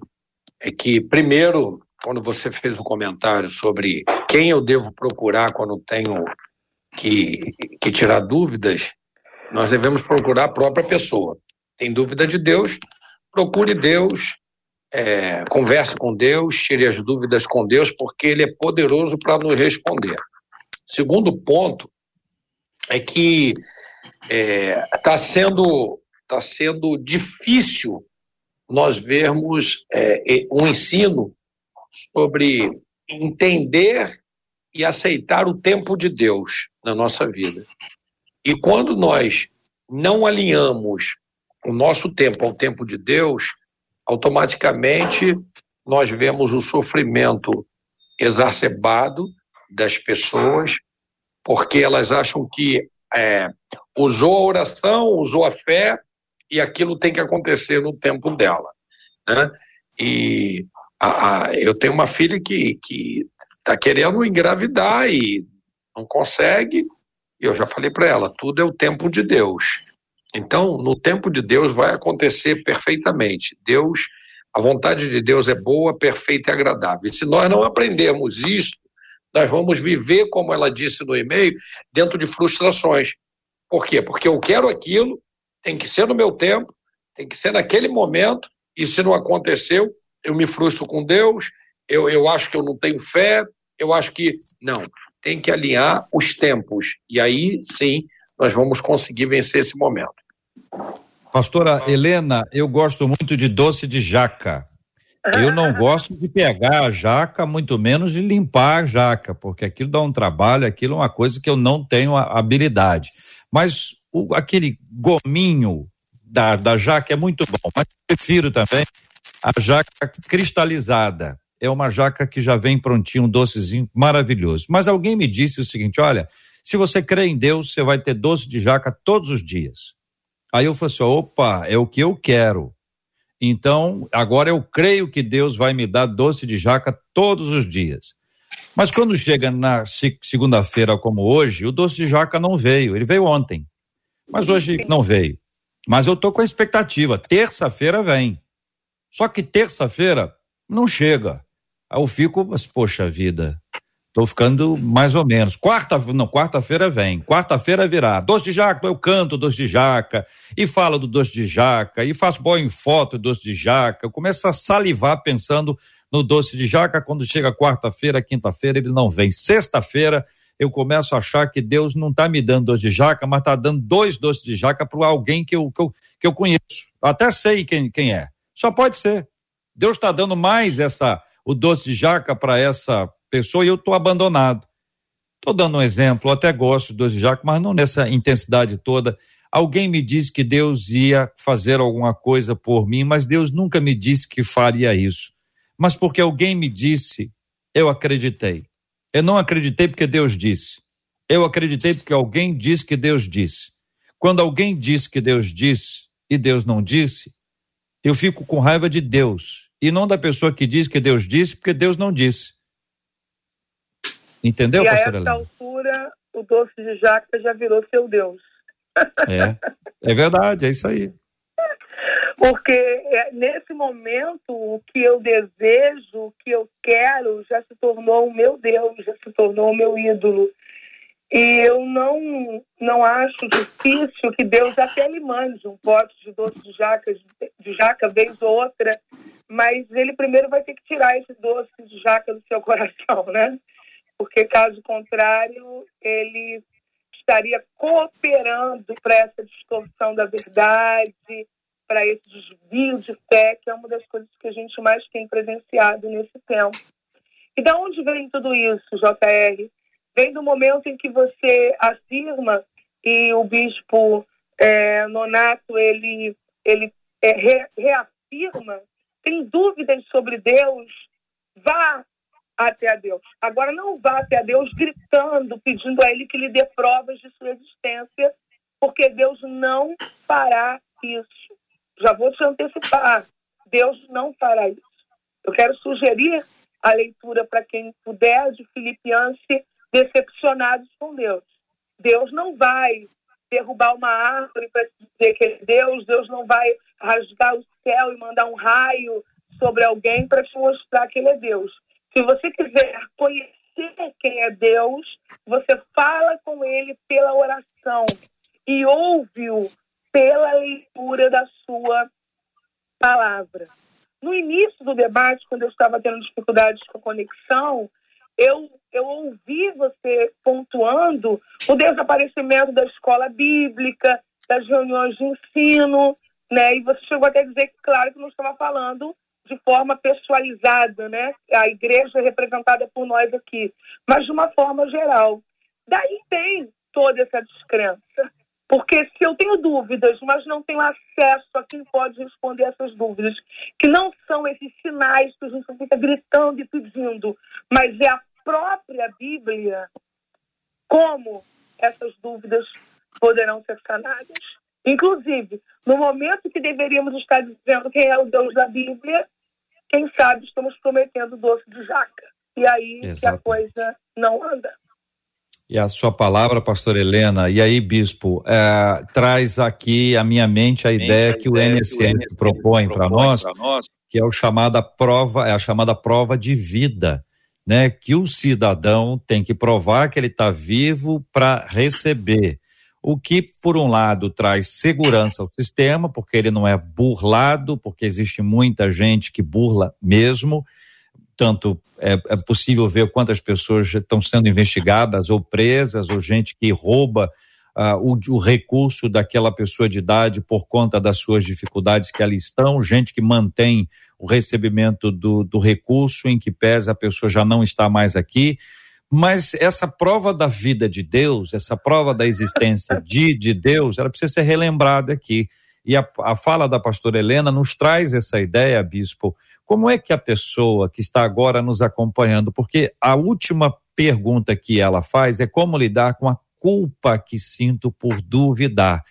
é que, primeiro, quando você fez o um comentário sobre quem eu devo procurar quando tenho que, que tirar dúvidas, nós devemos procurar a própria pessoa. Tem dúvida de Deus, procure Deus, é, converse com Deus, tire as dúvidas com Deus, porque Ele é poderoso para nos responder. Segundo ponto é que está é, tá sendo, tá sendo difícil nós vermos é, um ensino sobre entender e aceitar o tempo de Deus na nossa vida. E quando nós não alinhamos o nosso tempo ao tempo de Deus, automaticamente nós vemos o sofrimento exacerbado das pessoas, porque elas acham que é, usou a oração, usou a fé, e aquilo tem que acontecer no tempo dela. Né? E a, a, eu tenho uma filha que está querendo engravidar e não consegue, e eu já falei para ela: tudo é o tempo de Deus. Então, no tempo de Deus vai acontecer perfeitamente. Deus, a vontade de Deus é boa, perfeita e agradável. E se nós não aprendermos isso, nós vamos viver, como ela disse no e-mail, dentro de frustrações. Por quê? Porque eu quero aquilo, tem que ser no meu tempo, tem que ser naquele momento, e se não aconteceu, eu me frustro com Deus, eu, eu acho que eu não tenho fé, eu acho que. Não, tem que alinhar os tempos, e aí sim nós vamos conseguir vencer esse momento. Pastora Helena, eu gosto muito de doce de jaca. Eu não gosto de pegar a jaca, muito menos de limpar a jaca, porque aquilo dá um trabalho, aquilo é uma coisa que eu não tenho habilidade. Mas o, aquele gominho da, da jaca é muito bom, mas prefiro também a jaca cristalizada. É uma jaca que já vem prontinho, um docezinho maravilhoso. Mas alguém me disse o seguinte: olha, se você crê em Deus, você vai ter doce de jaca todos os dias. Aí eu falei assim: opa, é o que eu quero. Então, agora eu creio que Deus vai me dar doce de jaca todos os dias. Mas quando chega na segunda-feira como hoje, o doce de jaca não veio. Ele veio ontem. Mas hoje não veio. Mas eu tô com a expectativa. Terça-feira vem. Só que terça-feira não chega. Aí eu fico, mas poxa vida, tô ficando mais ou menos. Quarta, não, quarta-feira vem. Quarta-feira virá. Doce de jaca, eu canto doce de jaca e falo do doce de jaca e faço boa em foto do doce de jaca. Eu começo a salivar pensando no doce de jaca. Quando chega quarta-feira, quinta-feira, ele não vem. Sexta-feira, eu começo a achar que Deus não está me dando doce de jaca, mas está dando dois doces de jaca para alguém que eu, que, eu, que eu conheço. Até sei quem, quem é. Só pode ser. Deus está dando mais essa o doce de jaca para essa pessoa e eu estou abandonado. Estou dando um exemplo, eu até gosto do doce de jaca, mas não nessa intensidade toda. Alguém me disse que Deus ia fazer alguma coisa por mim, mas Deus nunca me disse que faria isso. Mas porque alguém me disse, eu acreditei. Eu não acreditei porque Deus disse. Eu acreditei porque alguém disse que Deus disse. Quando alguém disse que Deus disse e Deus não disse, eu fico com raiva de Deus e não da pessoa que diz que Deus disse porque Deus não disse. Entendeu, e pastor a essa altura, o doce de jaca já virou seu Deus. É, é verdade, é isso aí. Porque é, nesse momento, o que eu desejo, o que eu quero, já se tornou o meu Deus, já se tornou o meu ídolo. E eu não, não acho difícil que Deus até lhe mande um pote de doce de jaca, de jaca vez ou outra, mas ele primeiro vai ter que tirar esse doce de jaca do seu coração, né? Porque caso contrário, ele estaria cooperando para essa distorção da verdade, para esse desvio de fé, que é uma das coisas que a gente mais tem presenciado nesse tempo. E de onde vem tudo isso, JR? vem do momento em que você afirma e o bispo é, Nonato ele ele é, re, reafirma tem dúvidas sobre Deus vá até a Deus agora não vá até a Deus gritando pedindo a Ele que lhe dê provas de sua existência porque Deus não fará isso já vou te antecipar Deus não fará isso eu quero sugerir a leitura para quem puder de Filipianse decepcionados com Deus. Deus não vai derrubar uma árvore para dizer que ele é Deus, Deus não vai rasgar o céu e mandar um raio sobre alguém para te mostrar que ele é Deus. Se você quiser conhecer quem é Deus, você fala com ele pela oração e ouve-o pela leitura da sua palavra. No início do debate, quando eu estava tendo dificuldades com a conexão, eu, eu ouvi você pontuando o desaparecimento da escola bíblica, das reuniões de ensino, né? E você chegou até a dizer que, claro, que não estava falando de forma pessoalizada, né? A igreja é representada por nós aqui, mas de uma forma geral. Daí tem toda essa descrença. Porque se eu tenho dúvidas, mas não tenho acesso a quem pode responder essas dúvidas, que não são esses sinais que a gente fica gritando e pedindo, mas é a própria Bíblia, como essas dúvidas poderão ser sanadas. Inclusive, no momento que deveríamos estar dizendo quem é o Deus da Bíblia, quem sabe estamos prometendo doce de jaca. E aí Exato. que a coisa não anda. E a sua palavra, pastor Helena, e aí, bispo, é, traz aqui à minha mente a ideia que o NSN propõe para nós, nós, que é o chamada prova, é a chamada prova de vida, né? Que o cidadão tem que provar que ele está vivo para receber. O que, por um lado, traz segurança ao sistema, porque ele não é burlado, porque existe muita gente que burla mesmo, tanto é, é possível ver quantas pessoas estão sendo investigadas ou presas, ou gente que rouba uh, o, o, recurso daquela pessoa de idade por conta das suas dificuldades que ali estão, gente que mantém o recebimento do, do recurso em que pesa a pessoa já não está mais aqui. Mas essa prova da vida de Deus, essa prova da existência de, de Deus, ela precisa ser relembrada aqui. E a, a fala da pastora Helena nos traz essa ideia, bispo, como é que a pessoa que está agora nos acompanhando, porque a última pergunta que ela faz é como lidar com a culpa que sinto por duvidar.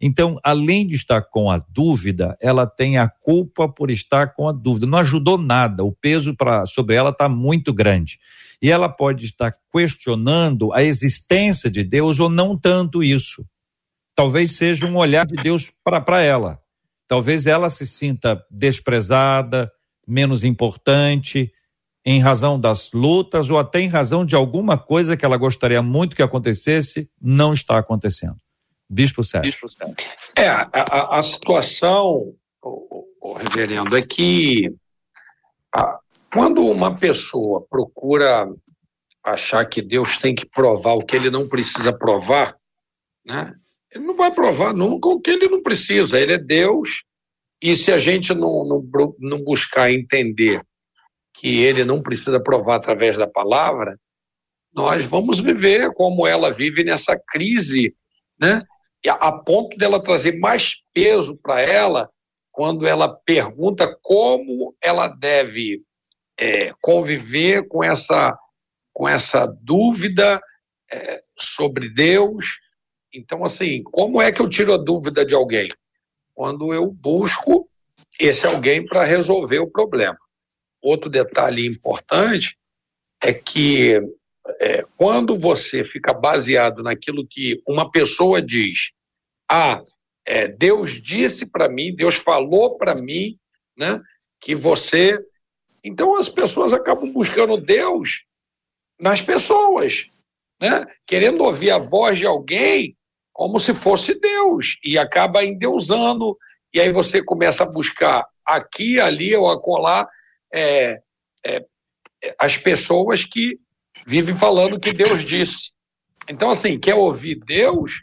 Então, além de estar com a dúvida, ela tem a culpa por estar com a dúvida. Não ajudou nada, o peso pra, sobre ela está muito grande. E ela pode estar questionando a existência de Deus ou não tanto isso. Talvez seja um olhar de Deus para ela. Talvez ela se sinta desprezada, menos importante, em razão das lutas ou até em razão de alguma coisa que ela gostaria muito que acontecesse, não está acontecendo. Bispo Sérgio. Bispo Sérgio. É, a, a situação, o, o, reverendo, é que a, quando uma pessoa procura achar que Deus tem que provar o que ele não precisa provar, né? Ele não vai provar nunca o que ele não precisa. Ele é Deus, E se a gente não, não, não buscar entender que ele não precisa provar através da palavra, nós vamos viver como ela vive nessa crise, né? A ponto dela trazer mais peso para ela quando ela pergunta como ela deve é, conviver com essa, com essa dúvida é, sobre Deus. Então, assim, como é que eu tiro a dúvida de alguém? Quando eu busco esse alguém para resolver o problema. Outro detalhe importante é que é, quando você fica baseado naquilo que uma pessoa diz, ah, é, Deus disse para mim, Deus falou para mim, né, que você. Então as pessoas acabam buscando Deus nas pessoas, né, querendo ouvir a voz de alguém como se fosse Deus e acaba endeusando e aí você começa a buscar aqui, ali ou acolá é, é, as pessoas que vivem falando que Deus disse. Então, assim, quer ouvir Deus?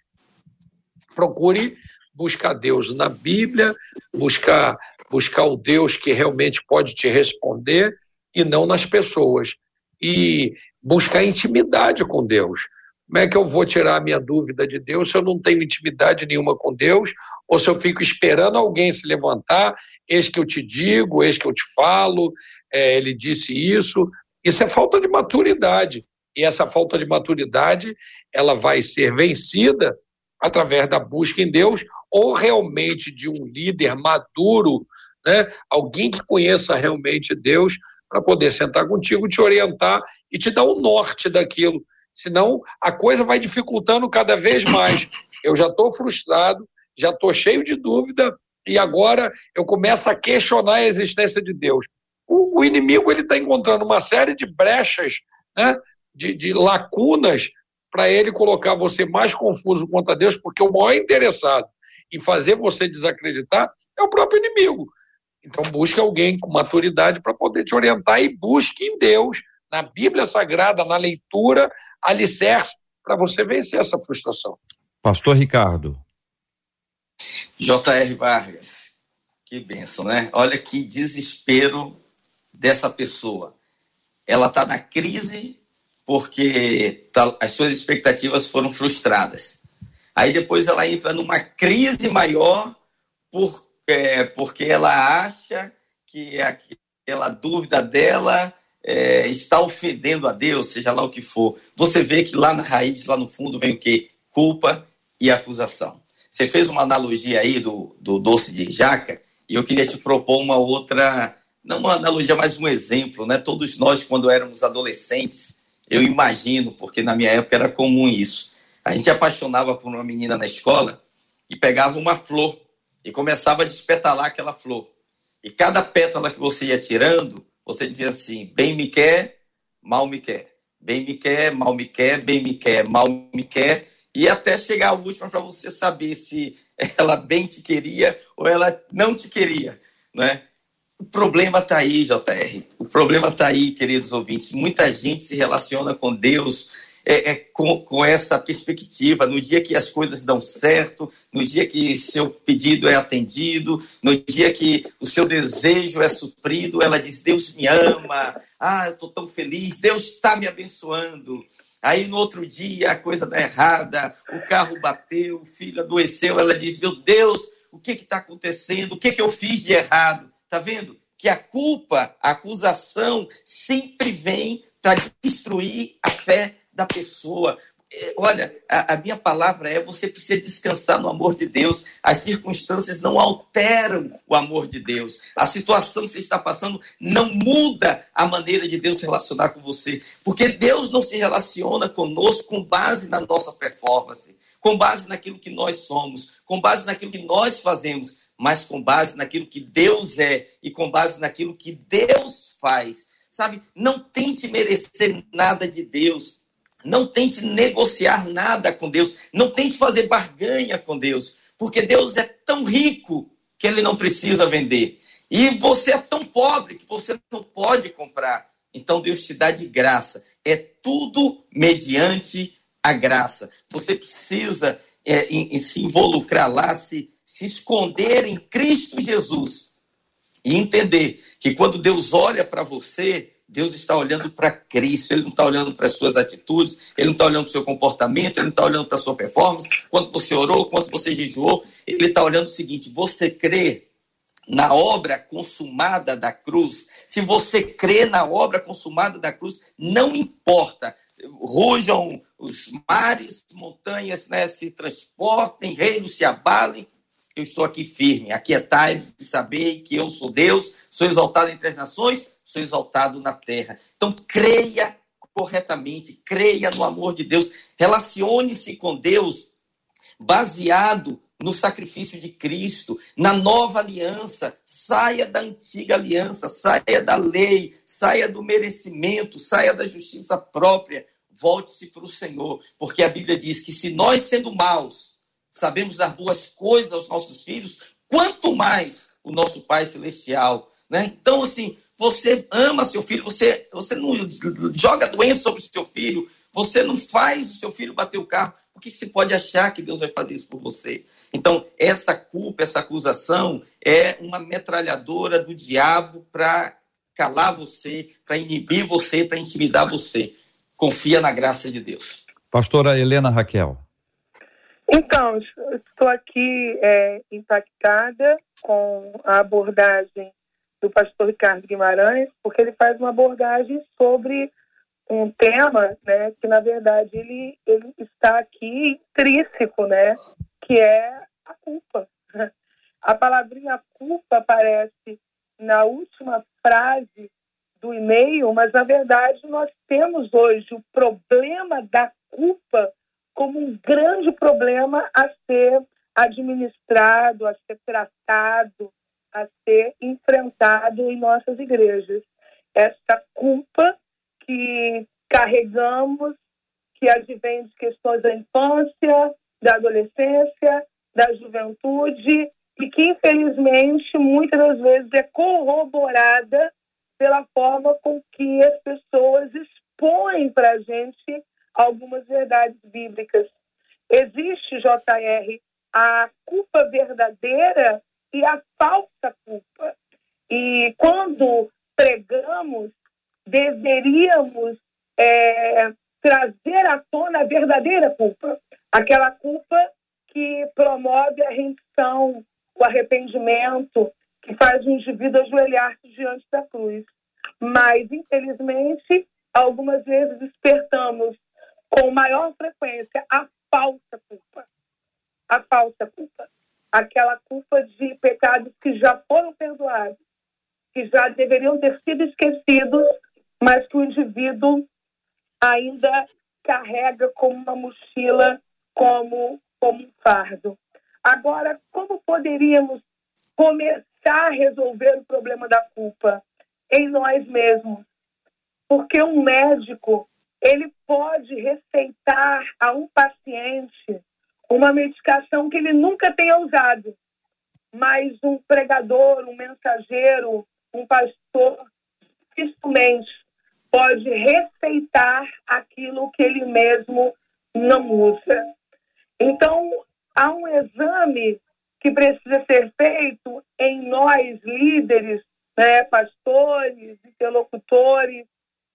Procure buscar Deus na Bíblia, buscar, buscar o Deus que realmente pode te responder e não nas pessoas. E buscar intimidade com Deus. Como é que eu vou tirar a minha dúvida de Deus se eu não tenho intimidade nenhuma com Deus? Ou se eu fico esperando alguém se levantar, eis que eu te digo, eis que eu te falo, é, ele disse isso. Isso é falta de maturidade. E essa falta de maturidade, ela vai ser vencida através da busca em Deus ou realmente de um líder maduro, né? alguém que conheça realmente Deus, para poder sentar contigo, te orientar e te dar o norte daquilo senão a coisa vai dificultando cada vez mais. Eu já estou frustrado, já estou cheio de dúvida e agora eu começo a questionar a existência de Deus. O, o inimigo ele está encontrando uma série de brechas, né, de, de lacunas para ele colocar você mais confuso quanto a Deus, porque o maior interessado em fazer você desacreditar é o próprio inimigo. Então busque alguém com maturidade para poder te orientar e busque em Deus, na Bíblia Sagrada, na leitura, alicerce para você vencer essa frustração. Pastor Ricardo. J.R. Vargas, que benção, né? Olha que desespero dessa pessoa. Ela está na crise porque tá, as suas expectativas foram frustradas. Aí depois ela entra numa crise maior por, é, porque ela acha que aquela dúvida dela é, está ofendendo a Deus, seja lá o que for, você vê que lá na raiz, lá no fundo, vem o quê? Culpa e acusação. Você fez uma analogia aí do, do doce de jaca, e eu queria te propor uma outra, não uma analogia, mas um exemplo, né? Todos nós, quando éramos adolescentes, eu imagino, porque na minha época era comum isso. A gente apaixonava por uma menina na escola e pegava uma flor e começava a despetalar aquela flor. E cada pétala que você ia tirando, você dizia assim: bem me quer, mal me quer. Bem me quer, mal me quer, bem me quer, mal me quer. E até chegar a última para você saber se ela bem te queria ou ela não te queria. Né? O problema está aí, JR. O problema está aí, queridos ouvintes. Muita gente se relaciona com Deus é, é, com, com essa perspectiva. No dia que as coisas dão certo, no dia que seu pedido é atendido, no dia que o seu desejo é suprido, ela diz: Deus me ama, ah, eu estou tão feliz, Deus está me abençoando. Aí no outro dia a coisa dá errada, o carro bateu, o filho adoeceu, ela diz: Meu Deus, o que está acontecendo? O que, que eu fiz de errado? Está vendo? Que a culpa, a acusação sempre vem para destruir a fé da pessoa. É, olha, a, a, minha palavra é: você precisa descansar no amor de Deus. As circunstâncias não alteram o amor de Deus. A situação que você está passando não muda a maneira de Deus se relacionar com você. Porque Deus não se relaciona conosco com base na nossa performance, com base naquilo que nós somos, com base naquilo que nós fazemos, mas com base naquilo que Deus é e com base naquilo que Deus faz. Sabe, não tente merecer nada de Deus. Não tente negociar nada com Deus. Não tente fazer barganha com Deus. Porque Deus é tão rico que ele não precisa vender. E você é tão pobre que você não pode comprar. Então Deus te dá de graça. É tudo mediante a graça. Você precisa é, em, em se involucrar lá, se, se esconder em Cristo Jesus e entender que quando Deus olha para você, Deus está olhando para Cristo, Ele não está olhando para as suas atitudes, Ele não está olhando para o seu comportamento, Ele não está olhando para a sua performance, quanto você orou, quanto você jejuou, Ele está olhando o seguinte: você crê na obra consumada da cruz, se você crê na obra consumada da cruz, não importa, rujam os mares, montanhas né, se transportem, reinos se abalem, eu estou aqui firme. Aqui é time de saber que eu sou Deus, sou exaltado entre as nações, sou exaltado na terra. Então, creia corretamente, creia no amor de Deus, relacione-se com Deus baseado no sacrifício de Cristo, na nova aliança. Saia da antiga aliança, saia da lei, saia do merecimento, saia da justiça própria. Volte-se para o Senhor, porque a Bíblia diz que se nós, sendo maus, sabemos dar boas coisas aos nossos filhos, quanto mais o nosso Pai Celestial. Né? Então, assim, você ama seu filho, você, você não joga doença sobre o seu filho, você não faz o seu filho bater o carro. Por que, que você pode achar que Deus vai fazer isso por você? Então, essa culpa, essa acusação é uma metralhadora do diabo para calar você, para inibir você, para intimidar você. Confia na graça de Deus. Pastora Helena Raquel. Então, estou aqui é, impactada com a abordagem do pastor Ricardo Guimarães, porque ele faz uma abordagem sobre um tema, né, que na verdade ele, ele está aqui intrínseco, né, que é a culpa. A palavrinha culpa aparece na última frase do e-mail, mas na verdade nós temos hoje o problema da culpa como um grande problema a ser administrado, a ser tratado, a ser enfrentado em nossas igrejas. Essa culpa que carregamos, que advém de questões da infância, da adolescência, da juventude, e que, infelizmente, muitas das vezes é corroborada pela forma com que as pessoas expõem para a gente algumas verdades bíblicas. Existe, JR, a culpa verdadeira e a falsa culpa. E quando pregamos, deveríamos é, trazer à tona a verdadeira culpa, aquela culpa que promove a rendição, o arrependimento, que faz o indivíduo ajoelhar-se diante da cruz. Mas, infelizmente, algumas vezes despertamos com maior frequência a falsa culpa. A falsa culpa. Aquela culpa de pecados que já foram perdoados, que já deveriam ter sido esquecidos, mas que o indivíduo ainda carrega como uma mochila, como, como um fardo. Agora, como poderíamos começar a resolver o problema da culpa? Em nós mesmos. Porque um médico ele pode receitar a um paciente uma medicação que ele nunca tenha usado, mas um pregador, um mensageiro, um pastor, dificilmente pode receitar aquilo que ele mesmo não usa. Então, há um exame que precisa ser feito em nós, líderes, né, pastores, interlocutores,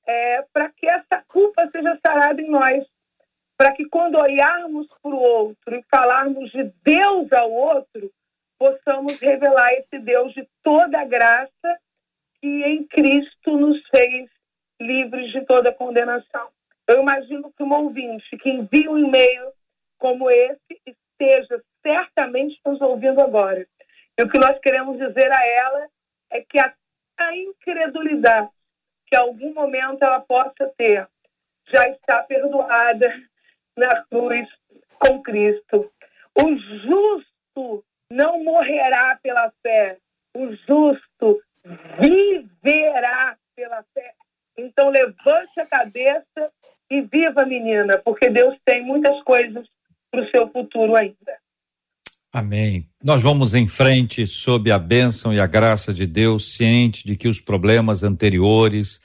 é, para que essa culpa seja sarada em nós. Para que quando olharmos para o outro e falarmos de Deus ao outro, possamos revelar esse Deus de toda a graça que em Cristo nos fez livres de toda condenação. Eu imagino que um ouvinte que envia um e-mail como esse esteja certamente nos ouvindo agora. E o que nós queremos dizer a ela é que a, a incredulidade que algum momento ela possa ter, já está perdoada na cruz com Cristo. O justo não morrerá pela fé, o justo viverá pela fé. Então levante a cabeça e viva, menina, porque Deus tem muitas coisas para o seu futuro ainda. Amém. Nós vamos em frente sob a bênção e a graça de Deus, ciente de que os problemas anteriores,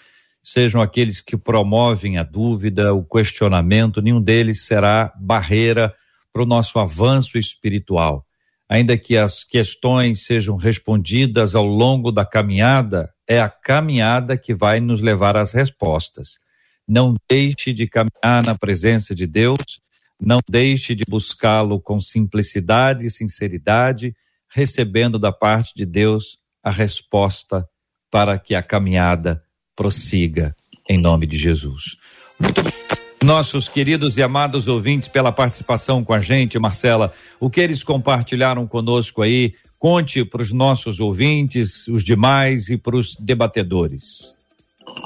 sejam aqueles que promovem a dúvida, o questionamento, nenhum deles será barreira para o nosso avanço espiritual. ainda que as questões sejam respondidas ao longo da caminhada, é a caminhada que vai nos levar às respostas. Não deixe de caminhar na presença de Deus, não deixe de buscá-lo com simplicidade e sinceridade, recebendo da parte de Deus a resposta para que a caminhada prossiga em nome de Jesus. Muito obrigado nossos queridos e amados ouvintes pela participação com a gente, Marcela. O que eles compartilharam conosco aí, conte para os nossos ouvintes, os demais e para os debatedores.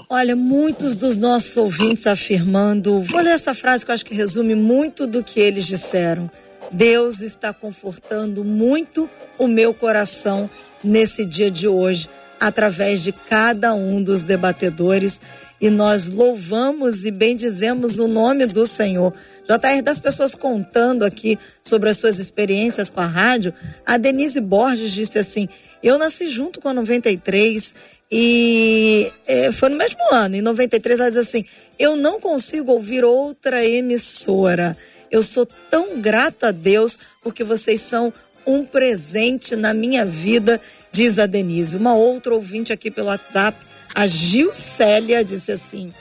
Olha, muitos dos nossos ouvintes afirmando, vou ler essa frase que eu acho que resume muito do que eles disseram. Deus está confortando muito o meu coração nesse dia de hoje, através de cada um dos debatedores e nós louvamos e bendizemos o nome do Senhor. JR, das pessoas contando aqui sobre as suas experiências com a rádio, a Denise Borges disse assim: Eu nasci junto com a 93 e é, foi no mesmo ano, em 93, ela diz assim: Eu não consigo ouvir outra emissora. Eu sou tão grata a Deus porque vocês são um presente na minha vida, diz a Denise. Uma outra ouvinte aqui pelo WhatsApp a Gilcélia disse assim: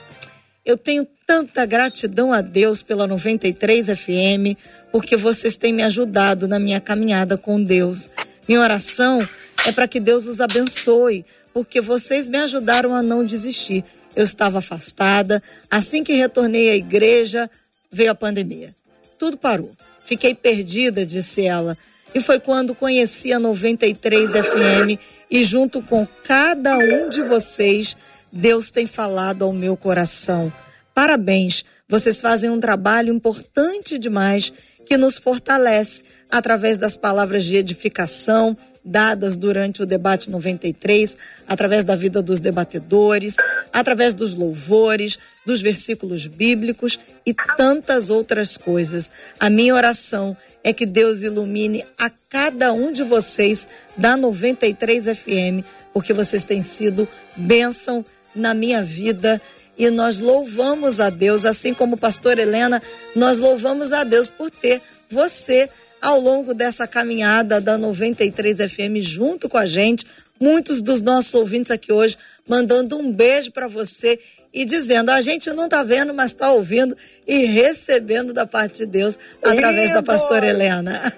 Eu tenho tanta gratidão a Deus pela 93 FM, porque vocês têm me ajudado na minha caminhada com Deus. Minha oração é para que Deus os abençoe, porque vocês me ajudaram a não desistir. Eu estava afastada, assim que retornei à igreja, veio a pandemia. Tudo parou. Fiquei perdida, disse ela. E foi quando conheci a 93 FM e junto com cada um de vocês, Deus tem falado ao meu coração. Parabéns, vocês fazem um trabalho importante demais que nos fortalece através das palavras de edificação dadas durante o debate 93, através da vida dos debatedores, através dos louvores, dos versículos bíblicos e tantas outras coisas. A minha oração é que Deus ilumine a cada um de vocês da 93 FM, porque vocês têm sido bênção na minha vida e nós louvamos a Deus, assim como o pastor Helena, nós louvamos a Deus por ter você ao longo dessa caminhada da 93 FM junto com a gente. Muitos dos nossos ouvintes aqui hoje mandando um beijo para você e dizendo: a gente não está vendo, mas está ouvindo e recebendo da parte de Deus através da pastora Helena.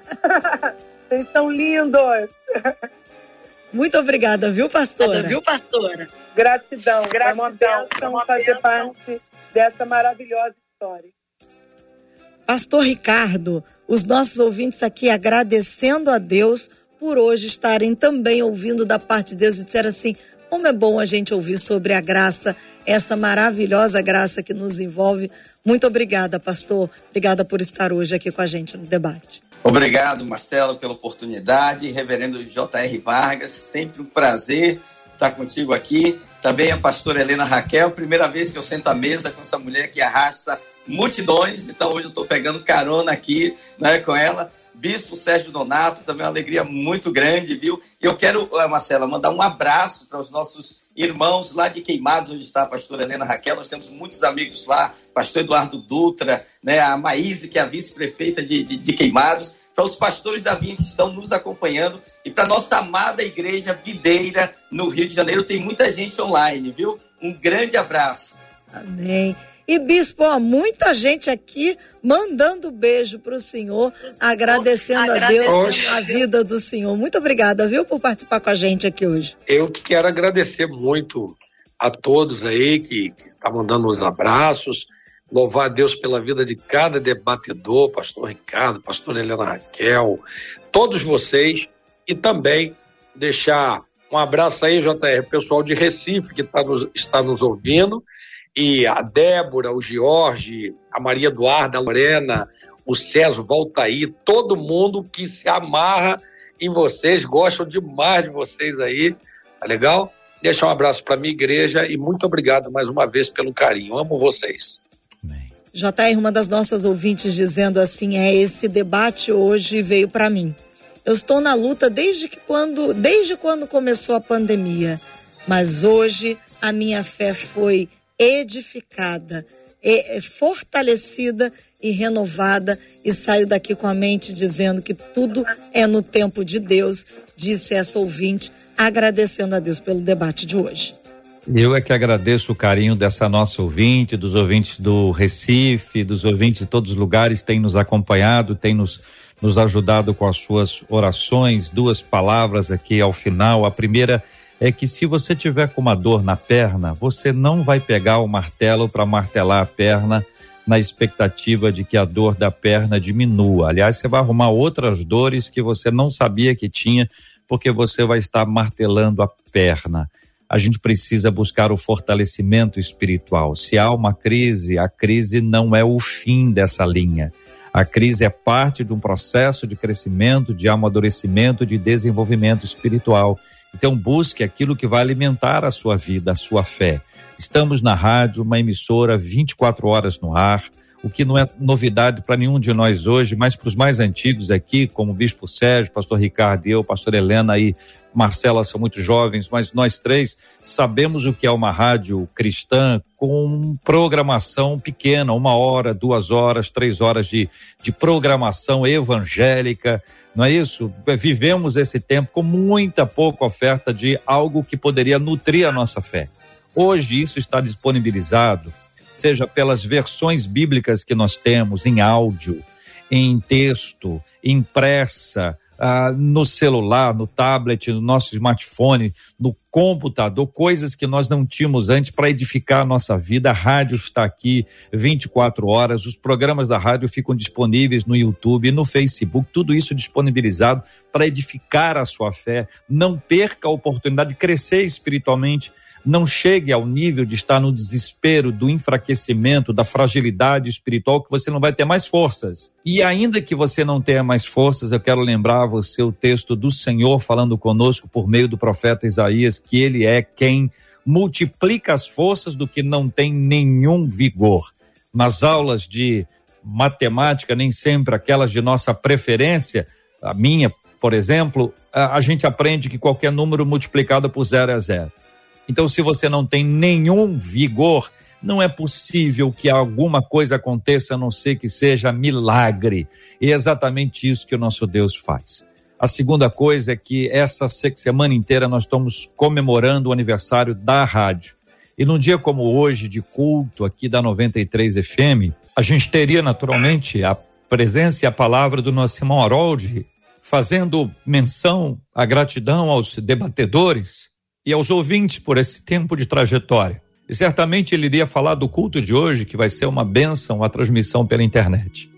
Vocês são lindos. Muito obrigada, viu, pastora? viu, pastora? Gratidão. Gratidão. É uma bênção é uma fazer parte dessa maravilhosa história. Pastor Ricardo, os nossos ouvintes aqui agradecendo a Deus por hoje estarem também ouvindo da parte de Deus e disseram assim: como é bom a gente ouvir sobre a graça, essa maravilhosa graça que nos envolve. Muito obrigada, pastor. Obrigada por estar hoje aqui com a gente no debate. Obrigado, Marcelo, pela oportunidade. Reverendo J.R. Vargas, sempre um prazer estar contigo aqui. Também a pastora Helena Raquel, primeira vez que eu sento à mesa com essa mulher que arrasta multidões, então hoje eu estou pegando carona aqui né, com ela. Bispo Sérgio Donato, também uma alegria muito grande, viu? Eu quero, Marcela, mandar um abraço para os nossos irmãos lá de Queimados, onde está a pastora Helena Raquel. Nós temos muitos amigos lá, pastor Eduardo Dutra, né, a Maíse, que é a vice-prefeita de, de, de Queimados, para os pastores da Vinha que estão nos acompanhando e para nossa amada igreja Videira, no Rio de Janeiro. Tem muita gente online, viu? Um grande abraço. Amém. E, bispo, ó, muita gente aqui mandando beijo para o senhor, agradecendo a Deus a vida do senhor. Muito obrigada, viu, por participar com a gente aqui hoje. Eu que quero agradecer muito a todos aí que, que está mandando os abraços, louvar a Deus pela vida de cada debatedor, pastor Ricardo, pastor Helena Raquel, todos vocês, e também deixar um abraço aí, JR, pessoal de Recife que tá nos, está nos ouvindo, e a Débora, o Jorge, a Maria Eduarda, a Lorena, o César, o Valtaí, todo mundo que se amarra em vocês, gostam demais de vocês aí, tá legal? Deixar um abraço para minha igreja e muito obrigado mais uma vez pelo carinho. Amo vocês. JR, uma das nossas ouvintes dizendo assim, é esse debate hoje veio para mim. Eu estou na luta desde que quando, desde quando começou a pandemia, mas hoje a minha fé foi edificada. fortalecida e renovada e saio daqui com a mente dizendo que tudo é no tempo de Deus, disse essa ouvinte, agradecendo a Deus pelo debate de hoje. Eu é que agradeço o carinho dessa nossa ouvinte, dos ouvintes do Recife, dos ouvintes de todos os lugares, tem nos acompanhado, tem nos, nos ajudado com as suas orações. Duas palavras aqui ao final. A primeira que se você tiver com uma dor na perna, você não vai pegar o martelo para martelar a perna na expectativa de que a dor da perna diminua. Aliás, você vai arrumar outras dores que você não sabia que tinha, porque você vai estar martelando a perna a gente precisa buscar o fortalecimento espiritual. Se há uma crise, a crise não é o fim dessa linha. A crise é parte de um processo de crescimento, de amadurecimento, de desenvolvimento espiritual. Então, busque aquilo que vai alimentar a sua vida, a sua fé. Estamos na rádio, uma emissora 24 horas no ar, o que não é novidade para nenhum de nós hoje, mas para os mais antigos aqui, como o Bispo Sérgio, Pastor Ricardo e eu, Pastor Helena aí Marcela são muito jovens, mas nós três sabemos o que é uma rádio cristã com programação pequena, uma hora, duas horas, três horas de, de programação evangélica. Não é isso? Vivemos esse tempo com muita pouca oferta de algo que poderia nutrir a nossa fé. Hoje isso está disponibilizado, seja pelas versões bíblicas que nós temos em áudio, em texto, impressa, ah, no celular, no tablet, no nosso smartphone, no computador, coisas que nós não tínhamos antes para edificar a nossa vida. A rádio está aqui 24 horas, os programas da rádio ficam disponíveis no YouTube, no Facebook, tudo isso disponibilizado para edificar a sua fé. Não perca a oportunidade de crescer espiritualmente não chegue ao nível de estar no desespero, do enfraquecimento, da fragilidade espiritual, que você não vai ter mais forças. E ainda que você não tenha mais forças, eu quero lembrar você o texto do Senhor falando conosco por meio do profeta Isaías, que ele é quem multiplica as forças do que não tem nenhum vigor. Nas aulas de matemática, nem sempre aquelas de nossa preferência, a minha, por exemplo, a, a gente aprende que qualquer número multiplicado por zero é zero. Então, se você não tem nenhum vigor, não é possível que alguma coisa aconteça a não ser que seja milagre. E é exatamente isso que o nosso Deus faz. A segunda coisa é que essa semana inteira nós estamos comemorando o aniversário da rádio. E num dia como hoje, de culto aqui da 93 FM, a gente teria naturalmente a presença e a palavra do nosso irmão Harold, fazendo menção à gratidão aos debatedores, e aos ouvintes por esse tempo de trajetória. E certamente ele iria falar do culto de hoje, que vai ser uma bênção a transmissão pela internet.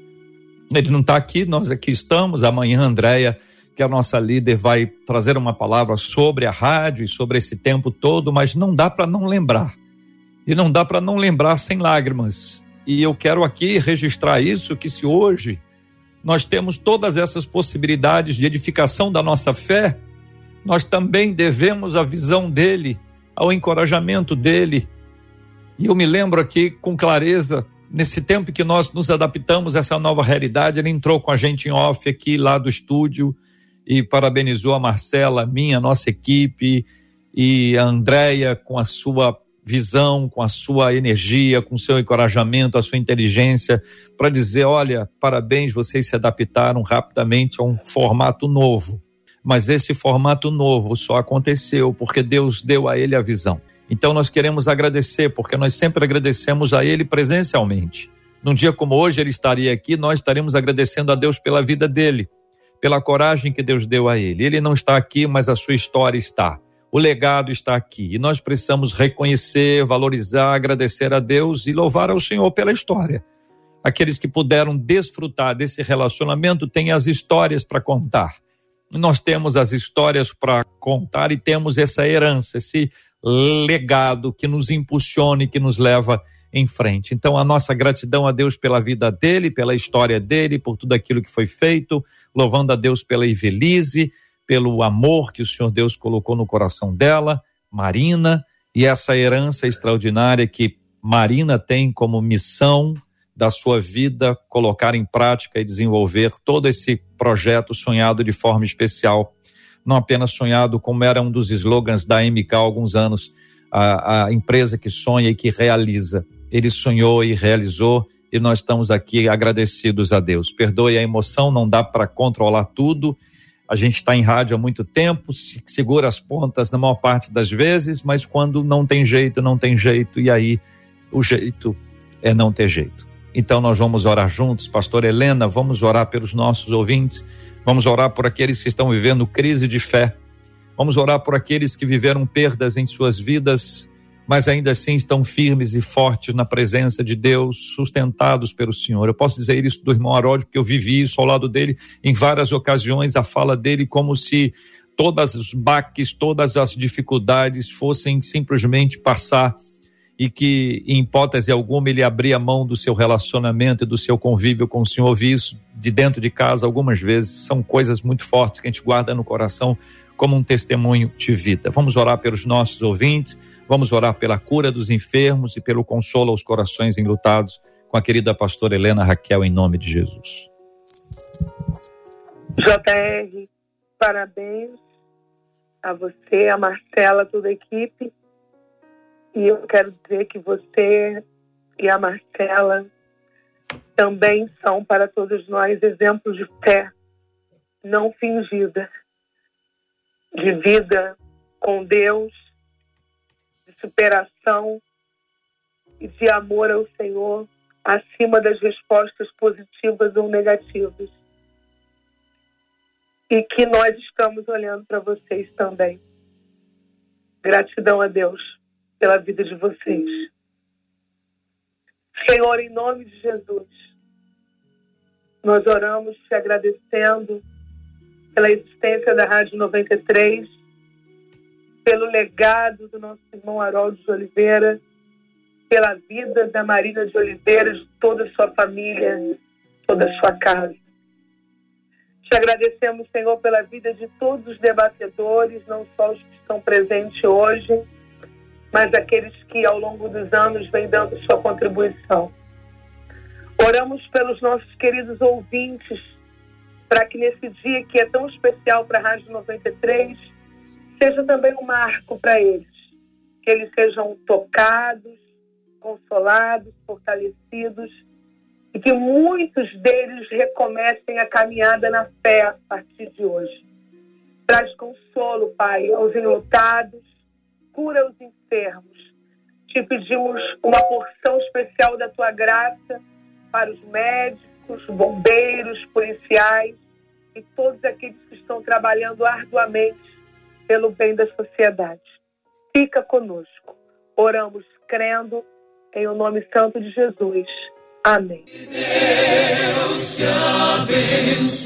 Ele não está aqui, nós aqui estamos. Amanhã, Andréia, que é a nossa líder, vai trazer uma palavra sobre a rádio e sobre esse tempo todo, mas não dá para não lembrar. E não dá para não lembrar sem lágrimas. E eu quero aqui registrar isso: que se hoje nós temos todas essas possibilidades de edificação da nossa fé, nós também devemos a visão dele, ao encorajamento dele. E eu me lembro aqui com clareza, nesse tempo que nós nos adaptamos a essa nova realidade, ele entrou com a gente em off aqui lá do estúdio e parabenizou a Marcela, a minha, a nossa equipe e a Andréia com a sua visão, com a sua energia, com o seu encorajamento, a sua inteligência, para dizer: olha, parabéns, vocês se adaptaram rapidamente a um formato novo mas esse formato novo só aconteceu porque Deus deu a ele a visão. Então nós queremos agradecer, porque nós sempre agradecemos a ele presencialmente. Num dia como hoje ele estaria aqui, nós estaremos agradecendo a Deus pela vida dele, pela coragem que Deus deu a ele. Ele não está aqui, mas a sua história está. O legado está aqui e nós precisamos reconhecer, valorizar, agradecer a Deus e louvar ao Senhor pela história. Aqueles que puderam desfrutar desse relacionamento têm as histórias para contar nós temos as histórias para contar e temos essa herança, esse legado que nos impulsiona e que nos leva em frente. Então, a nossa gratidão a Deus pela vida dele, pela história dele, por tudo aquilo que foi feito, louvando a Deus pela Ivelise, pelo amor que o Senhor Deus colocou no coração dela, Marina, e essa herança extraordinária que Marina tem como missão da sua vida, colocar em prática e desenvolver todo esse projeto sonhado de forma especial. Não apenas sonhado, como era um dos slogans da MK há alguns anos, a, a empresa que sonha e que realiza. ele sonhou e realizou e nós estamos aqui agradecidos a Deus. Perdoe a emoção, não dá para controlar tudo. A gente está em rádio há muito tempo, segura as pontas na maior parte das vezes, mas quando não tem jeito, não tem jeito, e aí o jeito é não ter jeito. Então nós vamos orar juntos, pastor Helena, vamos orar pelos nossos ouvintes, vamos orar por aqueles que estão vivendo crise de fé, vamos orar por aqueles que viveram perdas em suas vidas mas ainda assim estão firmes e fortes na presença de Deus, sustentados pelo Senhor. Eu posso dizer isso do irmão Harold, porque eu vivi isso ao lado dele em várias ocasiões, a fala dele como se todas os baques, todas as dificuldades fossem simplesmente passar e que, em hipótese alguma, ele abria mão do seu relacionamento e do seu convívio com o Senhor. Vi isso de dentro de casa algumas vezes. São coisas muito fortes que a gente guarda no coração como um testemunho de vida. Vamos orar pelos nossos ouvintes Vamos orar pela cura dos enfermos e pelo consolo aos corações enlutados com a querida pastora Helena Raquel, em nome de Jesus. JR, parabéns a você, a Marcela, toda a equipe. E eu quero dizer que você e a Marcela também são para todos nós exemplos de fé não fingida, de vida com Deus superação e de amor ao Senhor acima das respostas positivas ou negativas. E que nós estamos olhando para vocês também. Gratidão a Deus pela vida de vocês. Senhor, em nome de Jesus, nós oramos te agradecendo pela existência da Rádio 93 pelo legado do nosso irmão Haroldo de Oliveira, pela vida da Marina de Oliveira, de toda a sua família, toda a sua casa. Te agradecemos, Senhor, pela vida de todos os debatedores, não só os que estão presentes hoje, mas aqueles que ao longo dos anos vêm dando sua contribuição. Oramos pelos nossos queridos ouvintes, para que nesse dia que é tão especial para a Rádio 93, seja também um marco para eles, que eles sejam tocados, consolados, fortalecidos e que muitos deles recomecem a caminhada na fé a partir de hoje. Traz consolo, Pai, aos enlutados, cura os enfermos. Te pedimos uma porção especial da tua graça para os médicos, bombeiros, policiais e todos aqueles que estão trabalhando arduamente pelo bem da sociedade. Fica conosco. Oramos crendo em o nome santo de Jesus. Amém. Deus te abençoe.